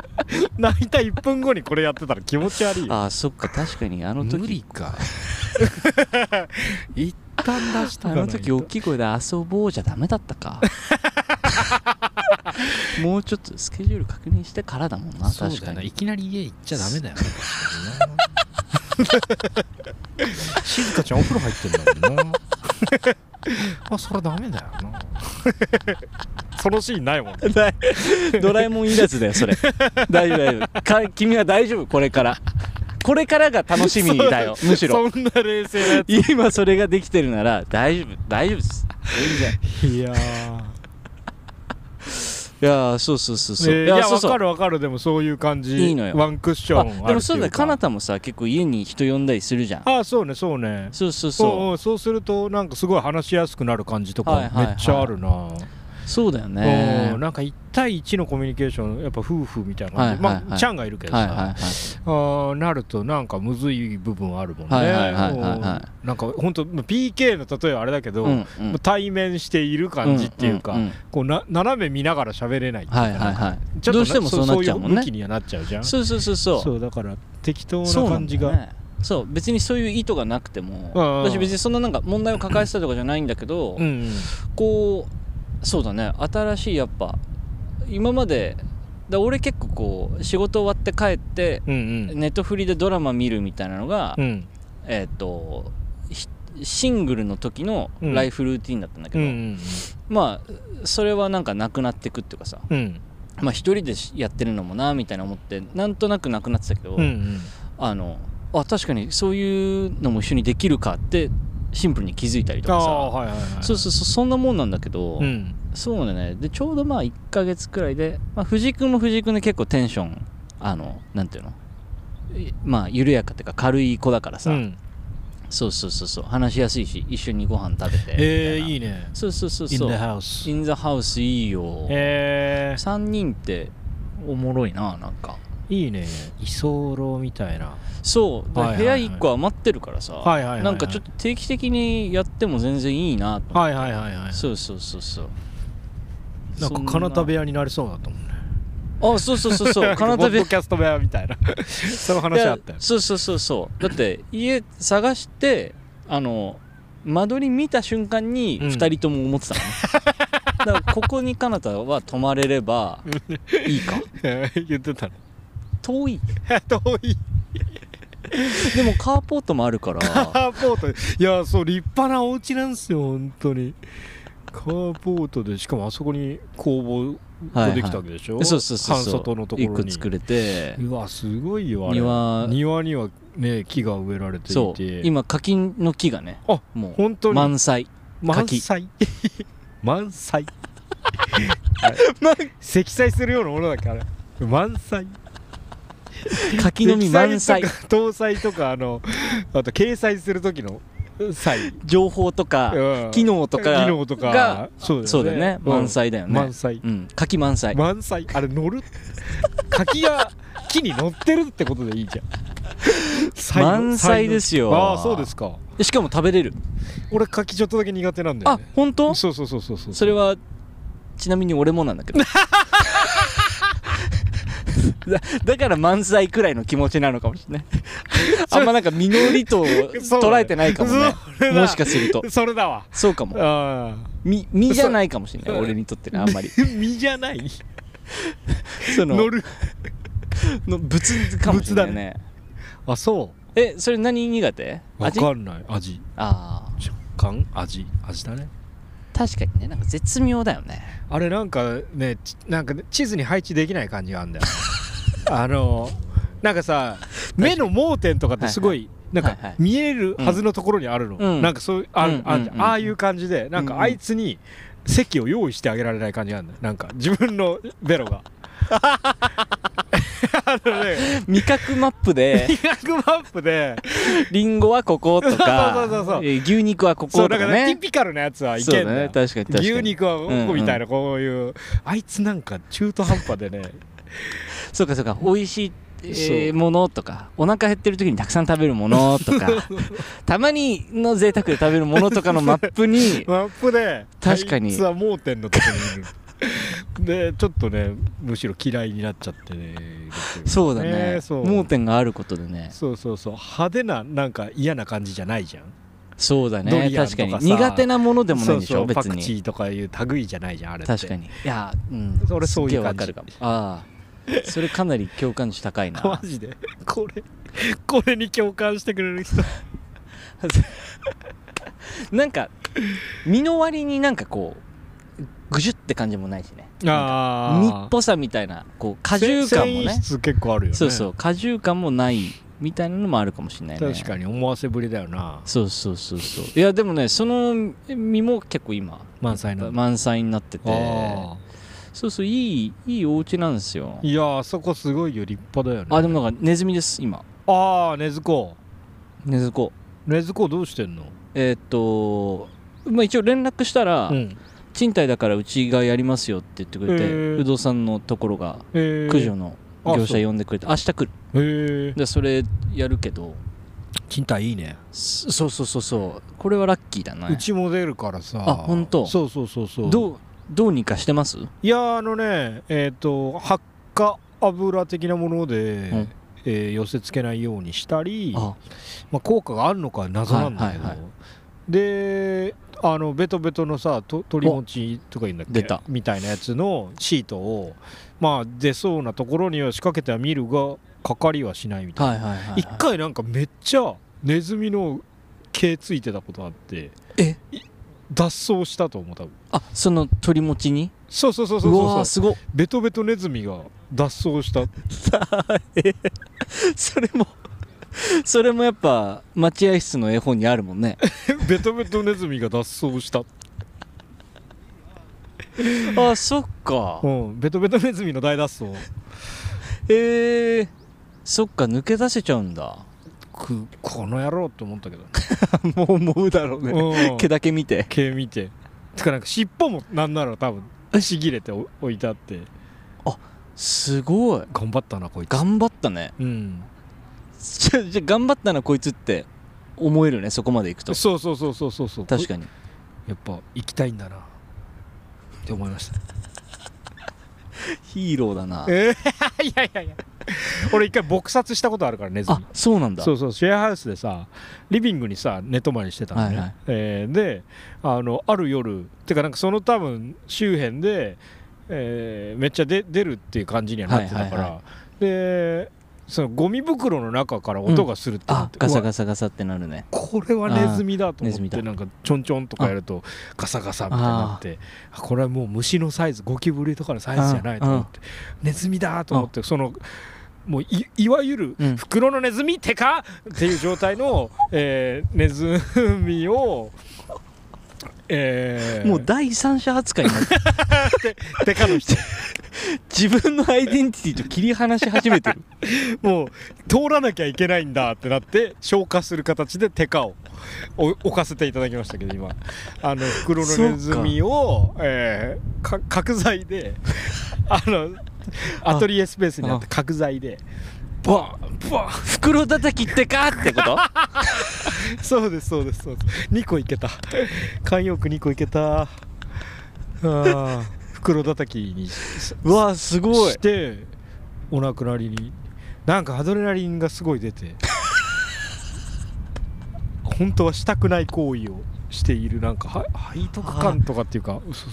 泣いた1分後にこれやってたら気持ち悪いよ。ああそっか確かにあの時。無理か。一旦出しと。あの時大きい声で遊ぼうじゃダメだったか もうちょっとスケジュール確認してからだもんなそうだよない確かに。きなり家行っちゃダメだよ。ね 静香ちゃんお風呂入ってんだもんな。あそれダメだよな。そのシーンないもんね。ドラえもんいらずだよそれ。大丈夫大丈夫。か君は大丈夫これから。これからが楽しみだよむしろ。そんな冷静なやつ。今それができてるなら大丈夫大丈夫です。全然。いやーいやーそうそうそうそう、えーいやそうそう。わかるわかる。でもそういう感じ。いいのよ。ワンクッションでもそうだよかなたもさ結構家に人呼んだりするじゃん。あそうねそうね。そうそうそう。そそうするとなんかすごい話しやすくなる感じとかはいはいはい。めっちゃあるな、うそうだよね。うん。なんか1対1のコミュニケーションやっぱ夫婦みたいな感じ、はいはいはい。まあちゃんがいるけどさ、はいはいはい。あーなるとなんかむずい部分あるもんね、なんか本当 PK の例えはあれだけど、うんうん。対面している感じっていうか、んんんこうな斜め見ながら喋れないっていうかはいはいはい。ちょっとどうしてもそうなっちゃうもんね。そういう向きにはなっちゃうじゃん。そうそうそうそう。そうだから適当なな感じが。そう別にそういう意図がなくても私別にそんななんか問題を抱えてたとかじゃないんだけど、うんうん。こうそうだね。新しいやっぱ今までだ俺結構こう仕事終わって帰ってうんうん。ネットフリでドラマ見るみたいなのが、うん。えっ、とひシングルの時のうん。ライフルーティンだったんだけど、うんうんまあそれはなんかなくなってくっていうかさうん。まあ一人でやってるのもなみたいな思ってなんとなくなくなってたけど、うんうん。あのあ確かにそういうのも一緒にできるかってシンプルに気づいたりとあかさ。あはいはいはい。そうそうそうそんなもんなんだけど、うん。そうだね。でちょうどまあ1ヶ月くらいで、まあ、藤井君も藤井君で結構テンションあのなんていうの？いまあ緩やかっていうか軽い子だからさ、うん。そうそうそうそう。話しやすいし一緒にご飯食べてえー、いいね。そうそうそう In そう。The house In the house いいよ、え3人っておもろいななんか。ー、いいね。居候みたいな。そう、部屋1個余ってるからさ、はいはいなんかちょっと定期的にやっても全然いいなとはいはいはいはいそうそうそうそう。なんか金田部屋になりそうだと思うね。あそうそうそうそう。金田部屋。キャスト部屋みたいな。その話あったそうそうそうそう。だって家探してあの間取り見た瞬間にうん。2人とも思ってたのね、だからここにかなたは泊まれればいいか。言ってたの遠い。遠い。でもカーポートもあるから。カーポート。いやそう立派なお家なんですよ本当に。カーポートでしかもあそこに工房ができたわけでしょ、そうそうそう半そう。外のところに。1個作れて。うわすごいよあれ。庭。庭にはね木が植えられていそう。て今柿の木がねあもう本当に？満載。満柿載 満載。積載するようなものだっけあれ。満載 柿の実満載。搭載とかあのあと掲載する時の載。情報とかうん。機能とか機能とかがそうだよね。うん。満載だよね。満載。うん。柿満載。満載。あれ乗る？柿が木に乗ってるってことでいいじゃん。満載ですよ。ああそうですか。でしかも食べれる。俺柿ちょっとだけ苦手なんだよあね本当？そうそうそうそうそう。それはちなみに俺もなんだけど だだから満載くらいの気持ちなのかもしれない。あんまなんか実りと捉えてないかもね。もしかすると。それだ。わ。そうかも。あみ実じゃないかもしれない。俺にとってねあんまり。あ実じゃない。その乗る。の物かもしれないね。あそえそれ何苦手？うわ味かんない。味。ああ。食感？味。味だね確かにねなんか絶妙だよね。あれなんかねちなんかね地図に配置できない感じがあるんだよ あのなんかさ目の盲点とかってすごいなんか見えるはずのところにあるの、うん。なんかそういうあ,、うんあああいう感じでなんかあいつに席を用意してあげられない感じがあるんだよ。なんか自分のベロが あのね味覚マップで医学マップでリンゴはこことかそうそうそうそう。えー牛肉はこそうことかだからティねピカルなやつはいそうだねけんだよ確かに確かに。牛肉はこうんううんみたいなこういう、あいつなんか中途半端でね。そうかそうか。美味しい、えーそう。ものとかお腹減ってる時にたくさん食べるものとか たまにの贅沢で食べるものとかのマップに マップで確かに。あいつは盲点のとこにいる でちょっとねむしろ嫌いになっちゃってね。そうだね。盲点があることでね。そうそうそう。派手ななんか嫌な感じじゃないじゃん。そうだドね確かに。苦手なものでもないんでしょ？そう別に。クチーとかいう類じゃないじゃんあれ確かに。いやうん。俺そういう感じかるかも。ああ。それかなり共感値高いな。マジで？これこれに共感してくれる人。なんか身の割になんかこうぐじゅって感じもないしね。あ身っぽさみたいなこう果汁感もね。結構あるよね。そうそう果汁感もないみたいなのもあるかもしれないね。確かに思わせぶりだよな。そうそうそうそう。いやでもねその実も結構今満載の。満載になってて。あそうそういいいいお家なんですよ。ーいやーあそこすごいよ立派だよね。あでもなんかネズミです今。ああ根津子ネズコ。根津子どうしてんの？えーっとまあ一応連絡したら、うん賃貸だからうちがやりますよって言ってくれて、へー。不動産のところがえー。駆除のあ業者呼んでくれて明日来る。へえでそれやるけど賃貸いいね。そそうそうそうそう。これはラッキーだなうちも出るからさ。あほんとそうそうそうそう。どうどうにかしてます？いやあのねえっ、と発火油的なもので、ん。えー寄せ付けないようにしたりあ。まあ、効果があるのかは謎なんだけど、はいはいはであのベトベトのさと鳥餅とか言うんだっけ？出た。みたいなやつのシートをまあ出そうなところには仕掛けては見るがかかりはしないみたいな。一回なんかめっちゃネズミの毛ついてたことあってえ？脱走したと思う多分。あその鳥持ちに？そうそうそうそううそう。すごっ。ベトベトネズミが脱走した。それも それもやっぱ待合室の絵本にあるもんね。ベトベトネズミが脱走した。あそっか。うんベトベトネズミの大脱走。へえ。そっか抜け出せちゃうんだ。くこの野郎って思ったけどもう思うだろうね。うん。毛だけ見て。毛見て。てかなんか尻尾もなんなら多分ちぎれてお置いてあって。すごい。頑張ったなこいつ。頑張ったね。うん じゃ頑張ったなこいつって思えるねそこまで行くと。そうそうそうそうそうそう。確かに。やっぱ行きたいんだな。って思いました。ヒーローだな。えーいやいやいや。俺一回撲殺したことあるからネズミあそうなんだ。そうそう。シェアハウスでさリビングにさ寝泊まりしてたのね、はいはい。えーであのある夜てかなんかその多分周辺で、えーめっちゃで出るっていう感じにはなってたから、はいはい。でそのゴミ袋の中から音がするってなって、あガサガサガサってなるね。これはネズミだと思ってなんかちょんちょんとかやるとガサガサみたいになってあこれはもう虫のサイズゴキブリとかのサイズじゃないと思ってネズミだと思ってそのもういいわゆるうん。袋のネズミってか？っていう状態の、えーネズミを、えー。もう第三者扱いになって。てかの人。自分のアイデンティティと切り離し始めてる。もう通らなきゃいけないんだってなって消化する形でテカをお置かせていただきましたけど今。あの袋のネズミを、えーか角材であのアトリエスペースにあって角材でバンバン袋叩きってか？ってこと？そうですそうですそうです。2個いけた。慣用句2個いけた。あー袋叩きにしうわすごい。してお亡くなりに。なんかアドレナリンがすごい出て。本当はしたくない行為をしているなんかは背徳感とかっていうか。そうそう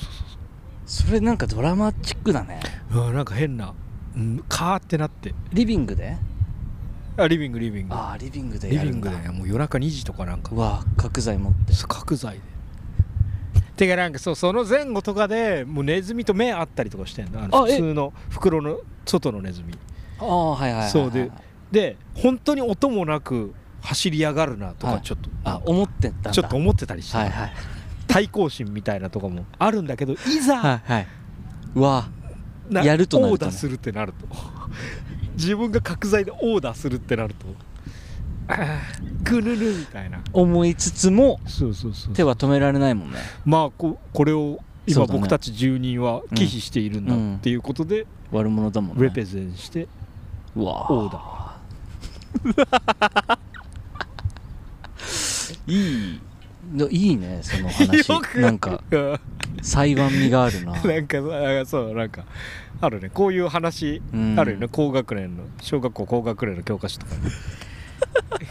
それなんかドラマチックだね。そううわなんか変な、うん、カーってなって。リビングで？あリビングリビング。ああリビングでリビングでもう夜中2時とかなんか。うわ角材持って。角材で。てかなんかそうその前後とかでもうネズミと目あったりとかしてんの。あの普通の袋の外のネズミ。ああはいはいはいはいそうで。で本当に音もなく走り上がるなとはい。かちょっと、あ思ってたちょっと思ってたりして、はいはい対抗心みたいなとかもあるんだけどいざ、はいはい。うわなやるとなるとね。オーダーするってなると。自分が角材でオーダーするってなると。ぐぬぬみたいな。思いつつもそうそうそう。手は止められないもんね。まあここれを今僕たち住人は忌避しているんだうんっていうことで、悪者だもんね。レペゼンしてうわオーダー。いい。のいいねその話。なんかうん裁判味があるな。なんかあそうなんかあるね。こういう話うん。あるよね。高学年の小学校高学年の教科書とか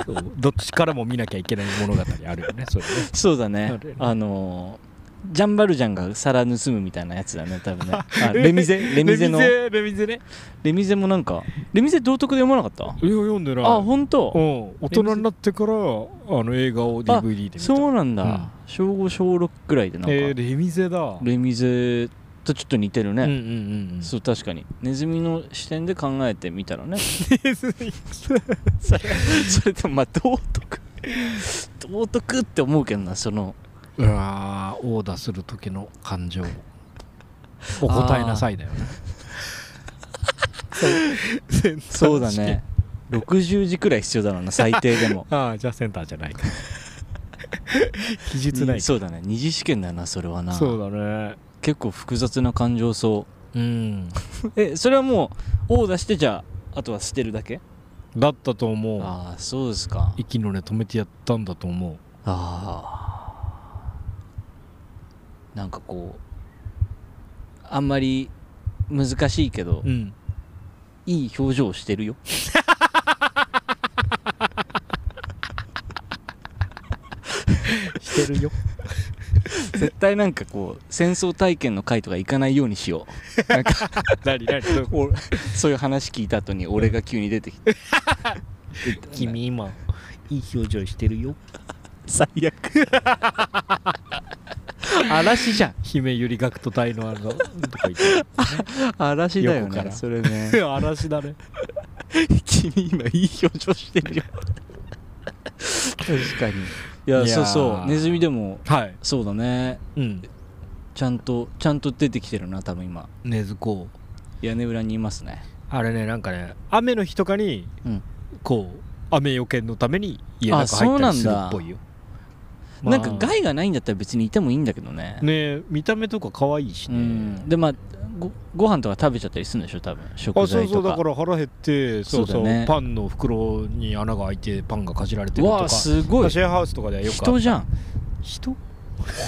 どっちからも見なきゃいけない物語あるよね。それね。そうだね。あのージャンバルジャンが皿盗むみたいなやつだね多分ね。あレミゼレミゼの。レミゼレミゼね。レミゼもなんかレミゼ道徳で読まなかった？いや読んでない。あ本当？うん。大人になってからあの映画を DVD で見た。そうなんだ、うん。小5小6くらいでなんか、えー、レミゼだ。レミゼとちょっと似てるね、うんうんうんうん。そう確かに。ネズミの視点で考えてみたらね。ネズミ。それそれでもまあ道徳。道徳って思うけどなそのうわーオーダーする時の感情。お答えなさいだよね。そう。だね。60時くらい必要だろうな最低でも。ああじゃあセンターじゃないか記述ないそうだね。二次試験だよなそれはな。そうだね。結構複雑な感情そう。ん。う えそれはもうオーダーしてじゃああとは捨てるだけ？だったと思う。ああそうですか。息の根止めてやったんだと思う。ああなんかこうあんまり難しいけど、うん。いい表情してるよ。してるよ。絶対なんかこう戦争体験の会とか行かないようにしよう。なんか何何俺そういう話聞いた後に俺が急に出てきて。君今いい表情してるよ。最悪嵐じゃん。姫ゆり学徒隊のあのとか言って嵐だよねそれね。嵐だね。君今いい表情してるよ。確かに。いやそうそう。ネズミでもはい。そうだね。うん。ちゃんとちゃんと出てきてるな多分今。ねずこ屋根裏にいますね。あれねなんかね雨の日とかにうん。こう雨よけのために家のあ中入ったりするそうなんだ。っぽいよなんかまあ害がないんだったら別にいてもいいんだけどね。ね見た目とか可愛いしうね、ん。でまあごご飯とか食べちゃったりするんでしょ？多分食あそう材とか。そうだから腹減ってそうそうね。パンの袋に穴が開いてパンがかじられてるとわあかすごい。シェアハウスとかではよくあ人じゃん。人？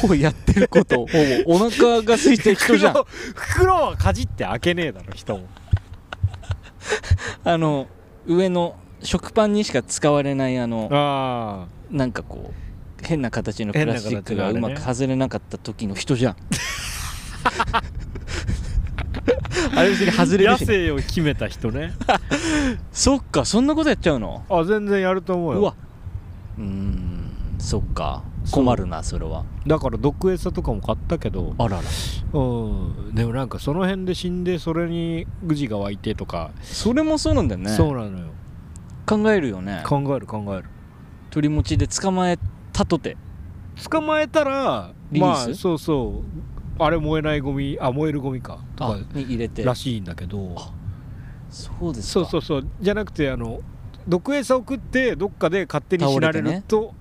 ほぼやってること。ほぼお腹が空いてる人じゃん。袋袋はかじって開けねえだろ人も。あの上の食パンにしか使われないあのあなんかこう変な形のプラスチックがうまく外れなかった時の人じゃん。あれ別に外れる野し生を決めた人ね。そっかそんなことやっちゃうの？あ全然やると思うよ。うわ。うーんそっか。困るなそれは。だから毒餌とかも買ったけど。あらら。うん。でもなんかその辺で死んでそれにグジが湧いてとか、それもそうなんだよね。そうなのよ。考えるよね。考える考える。鳥持ちで捕まえたとて。捕まえたらリリース？まあそうそう。あれ燃えないゴミあ燃えるゴミか。とあかに入れて。らしいんだけど。そうですか。そうそうそう。じゃなくてあの毒餌を食ってどっかで勝手に死なれると、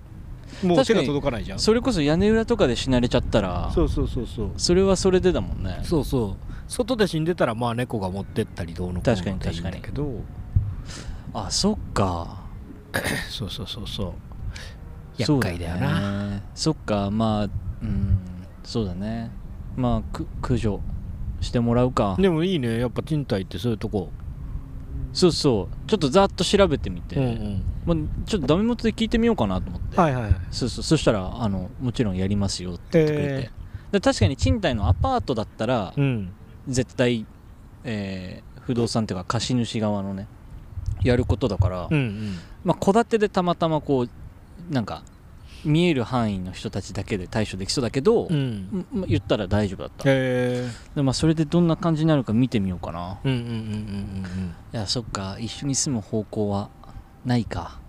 もう手が届かないじゃん。それこそ屋根裏とかで死なれちゃったらそうそうそうそう。それはそれでだもんね。そうそう。外で死んでたらまあ猫が持ってったりどうのこうのっていいんだけど。あそっか。そうそうそうそう厄介だよなね。そっかまあうんそうだね。まあく駆除してもらうか。でもいいね。やっぱ賃貸ってそういうとこ。そうそう。ちょっとざっと調べてみて、うんうん。まあ、ちょっとダメ元で聞いてみようかなと思って、はいはいはい。そうそう。そしたらあのもちろんやりますよって言ってくれて、えで確かに賃貸のアパートだったらうん。絶対、えー不動産っていうか貸主側のねやることだから、うんうん。まあ戸建てでたまたまこうなんか見える範囲の人たちだけで対処できそうだけど、うん。ま言ったら大丈夫だった。へえで、まあ、それでどんな感じになるか見てみようかな。うんうんうんうんうんいやそっか。一緒に住む方向はないか。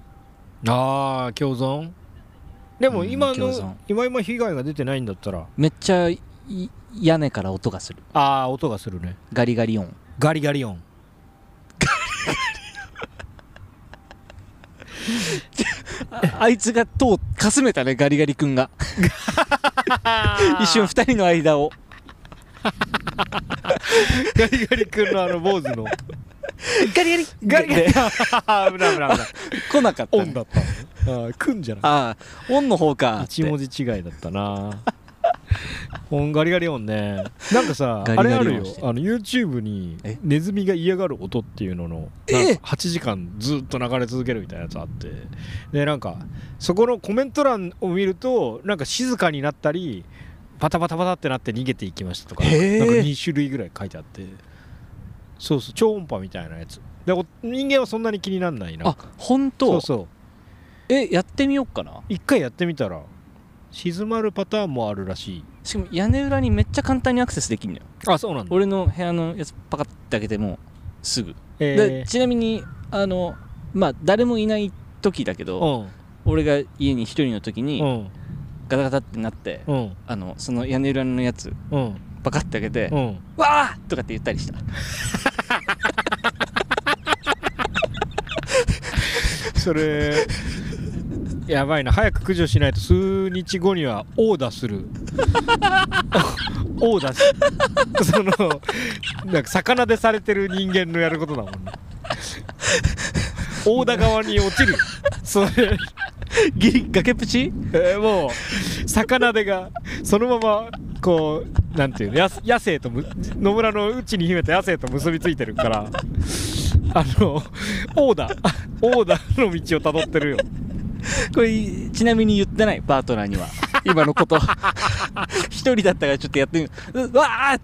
うんああ共存？でもうん今共存。の今今被害が出てないんだったら。めっちゃい屋根から音がする。ああ音がするね。ガリガリ音。ガリガリ音。あ あいつが塔をかすめたねガリガリ君が。一瞬二人の間を。ガリガリ君のあの坊主の。ガリガリ。ガリガリ。で危ない危ない危ない。来なかった、ね、オンだったのああくんじゃなくてああオンの方か。一文字違いだったな音ガリガリ音ね。なんかさあれあるよ。あの YouTube にえ？ネズミが嫌がる音っていうののえ？なんか8時間ずっと流れ続けるみたいなやつあって。でなんかそこのコメント欄を見るとなんか静かになったりパタパタパタってなって逃げていきましたとかなんかへー2種類ぐらい書いてあって。そうそう超音波みたいなやつ。でお人間はそんなに気にならないなあ本当？そうそう。えやってみようかな。一回やってみたら静まるパターンもあるらしい。しかも屋根裏にめっちゃ簡単にアクセスできるのよ。あそうなんだ。俺の部屋のやつパカッて開けてもすぐ、えでちなみにあのまあ誰もいない時だけど、ー、俺が家に一人の時にうん。うんガタガタってなって、うん。あのその屋根裏のやつうん。パカッて開けて「うん。わー!」とかって言ったりした。それやばいな。早く駆除しないと数日後にはオーダーする。オーダーすそのなんか魚でされてる人間のやることだもんね。オーダー側に落ちる。それ。崖っぷち？えーもう魚手がそのままこうなんていうのや野生とむ野村の内に秘めた野生と結びついてるから。あのオーダーオーダーの道をたどってるよ これちなみに言ってないパートナーには。今のこと。一人だったからちょっとやってみる。ううわー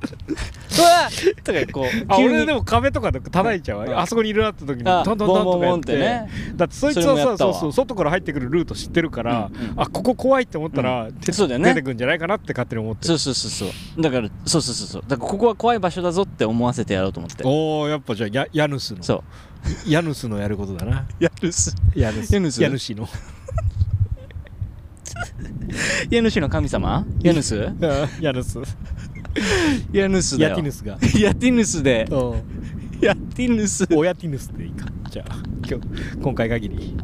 うわーとかこうあ俺でも壁とかで叩いちゃうあそこにいるなって時にあトントントンとかやって。ね。だってそいつはさそうそう外から入ってくるルート知ってるから、うんうんあここ怖いって思ったら、てそうだよね。出てくんじゃないかなって勝手に思ってる。そうそうそうそう。だからそうそうそうそう。だからここは怖い場所だぞって思わせてやろうと思って。おおやっぱじゃあやヤヌスの。そうヤヌスのやることだな。ヤヌスヤヌスヤヌシの。家主の神様？ヤヌスヤヌスヤヌスだよ。ヤティヌスが。ヤティヌスで。うん。ヤティヌス。オヤティヌスでいいか。じゃあ今日今回限り。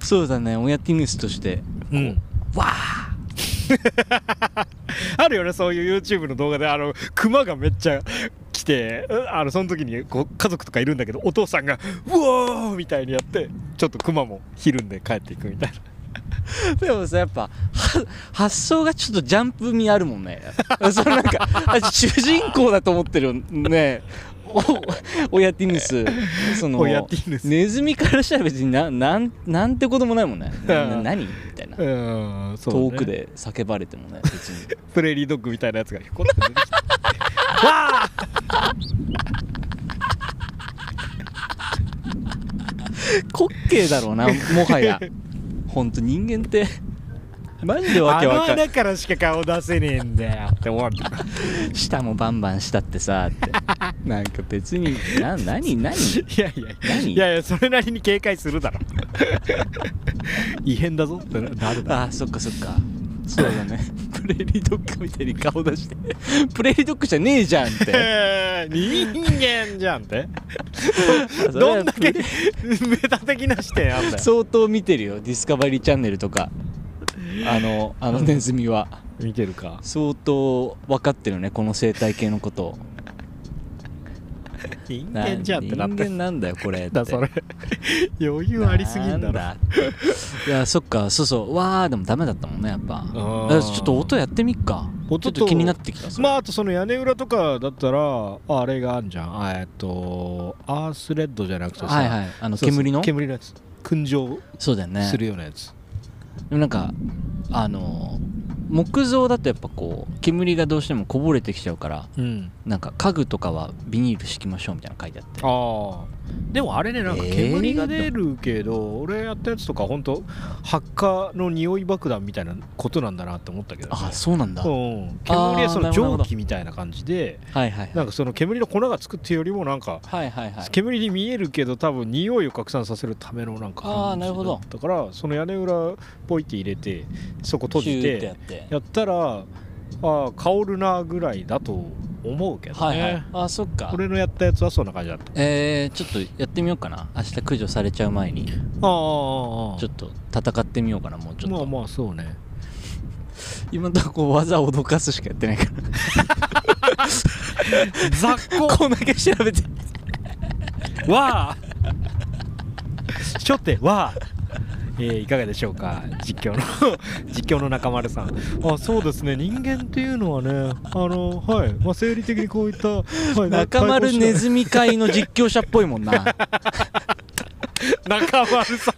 そうだね。親ティヌスとして。うん。わあ。るよねそういう YouTube の動画で。あのクマがめっちゃ来てうあのその時にこう家族とかいるんだけどお父さんが「うわー!」みたいにやってちょっとクマもひるんで帰っていくみたいな。ー でもさやっぱは発想がちょっとジャンプ味あるもんね。そのなんかあ主人公だと思ってるね。お親ティヌス。その親ティヌス。ネズミからしたら別にななんなんてこともないもんね。何みたいな。ね。遠くで叫ばれてもね別に。プレーリードッグみたいなやつがひょこって出てきてわ滑稽だろうなもはや。ほんと人間って。マジでわけわかん穴からしか顔出せねえんだよって思われた舌もバンバンしたってさって。なんか別にな何何？いやいや何？いやいやそれなりに警戒するだろ。異変だぞってなるだろ。あそっかそっかそうだね。プレーリードッグみたいに顔出して。プレーリードッグじゃねえじゃんって。えー人間じゃんって。どんだけメタ的な視点あんだよ。相当見てるよ。ディスカバリーチャンネルとか。あのあのネズミは。見てるか。相当分かってるねこの生態系のことを人な間じゃんってなって人間なんだよこれって。だそれ。余裕ありすぎんだろ。なんだ。いやそっか。そうそう。わあでもダメだったもんねやっぱ。ちょっと音やってみっか。音とちょっと気になってきたまああとその屋根裏とかだったらああれがあんじゃん。あえっとアースレッドじゃなくてさはいはい。あの煙の？煙のやつ。燻蒸するようなやつ、でもなんかあの木造だとやっぱこう煙がどうしてもこぼれてきちゃうからうん。なんか家具とかはビニール敷きましょうみたいなの書いてあって。ああでもあれねなんかえー煙が出るけど、俺やったやつとか本当発火の匂い爆弾みたいなことなんだなって思ったけど、ね、あそうなんだ。はうん、煙はその蒸気みたいな感じでいはいはいなんかその煙の粉がつくっていうよりもなんかはいはいはい。煙に見えるけど多分匂いを拡散させるためのなんかあなるほど。だからその屋根裏ポイって入れてそこ閉じて。やったらあー香るなぐらいだと思うけどね、はいはい。あそっか。俺のやったやつはそんな感じだった。えー、ちょっとやってみようかな。明日駆除されちゃう前に。ああちょっと戦ってみようかなもうちょっと、まあまあそうね。今のとこ技を脅かすしかやってないから。雑魚。こんだけ調べて。わあ。ちょってわあえーいかがでしょうか？実況の 実況の中丸さん。あそうですね。人間っていうのはねあのはい、まあ、生理的にこういった、はい、中丸ネズズミ会の実況者っぽいもんな。中丸さん。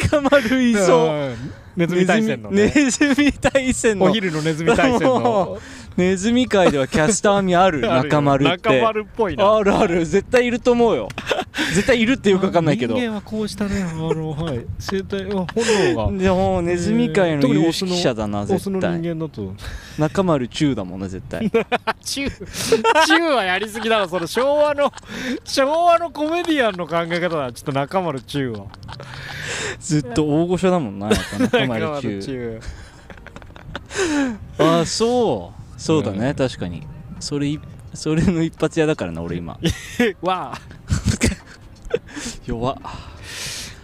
中丸いそう。うんネズミ対戦のネねズミ対戦の。お昼のネズミ対戦のネズミ界ではキャスター味ある中丸って。中丸っぽいな。あるある。絶対いると思うよ。絶対いるってよくわかんないけど。人間はこうしたねあのはい。生態は本能が。でもネズミ界の有識者だな絶対。間だと。中丸中だもんね絶対。チューチューはやりすぎだろその昭和の昭和のコメディアンの考え方だ。ちょっと中丸チューは。ずっと大御所だもんな 中丸中あそうそうだね、うん。確かに。それいそれの一発屋だからな俺今。ー わあ。弱っ。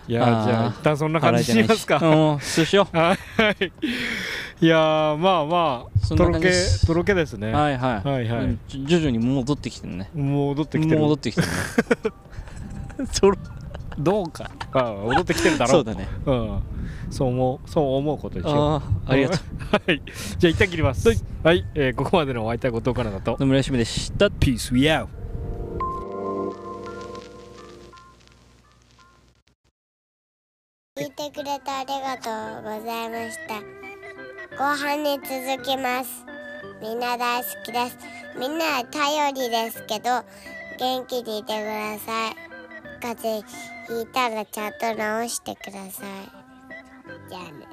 いやじゃあ一旦そんな感じにしますか。うんそうしよ はい。いやーまあまあとろけとろけですね。うはいはい。はいはい。徐々に戻ってきてるね。戻ってきてる。戻ってきてるね。そ ろどうかああ戻ってきてるだろそうだね。うん。そう思うそう思うことでしょああありがとう。はい。じゃあ一旦切ります。はい、えーここまでのお相手は後藤かなだと。野村よしみでした。Peace we out. 聞いてくれてありがとうございました。後半に続きます。みんな大好きです。みんな頼りですけど元気にいてください。風邪聞いたらちゃんと直してください。じゃあね。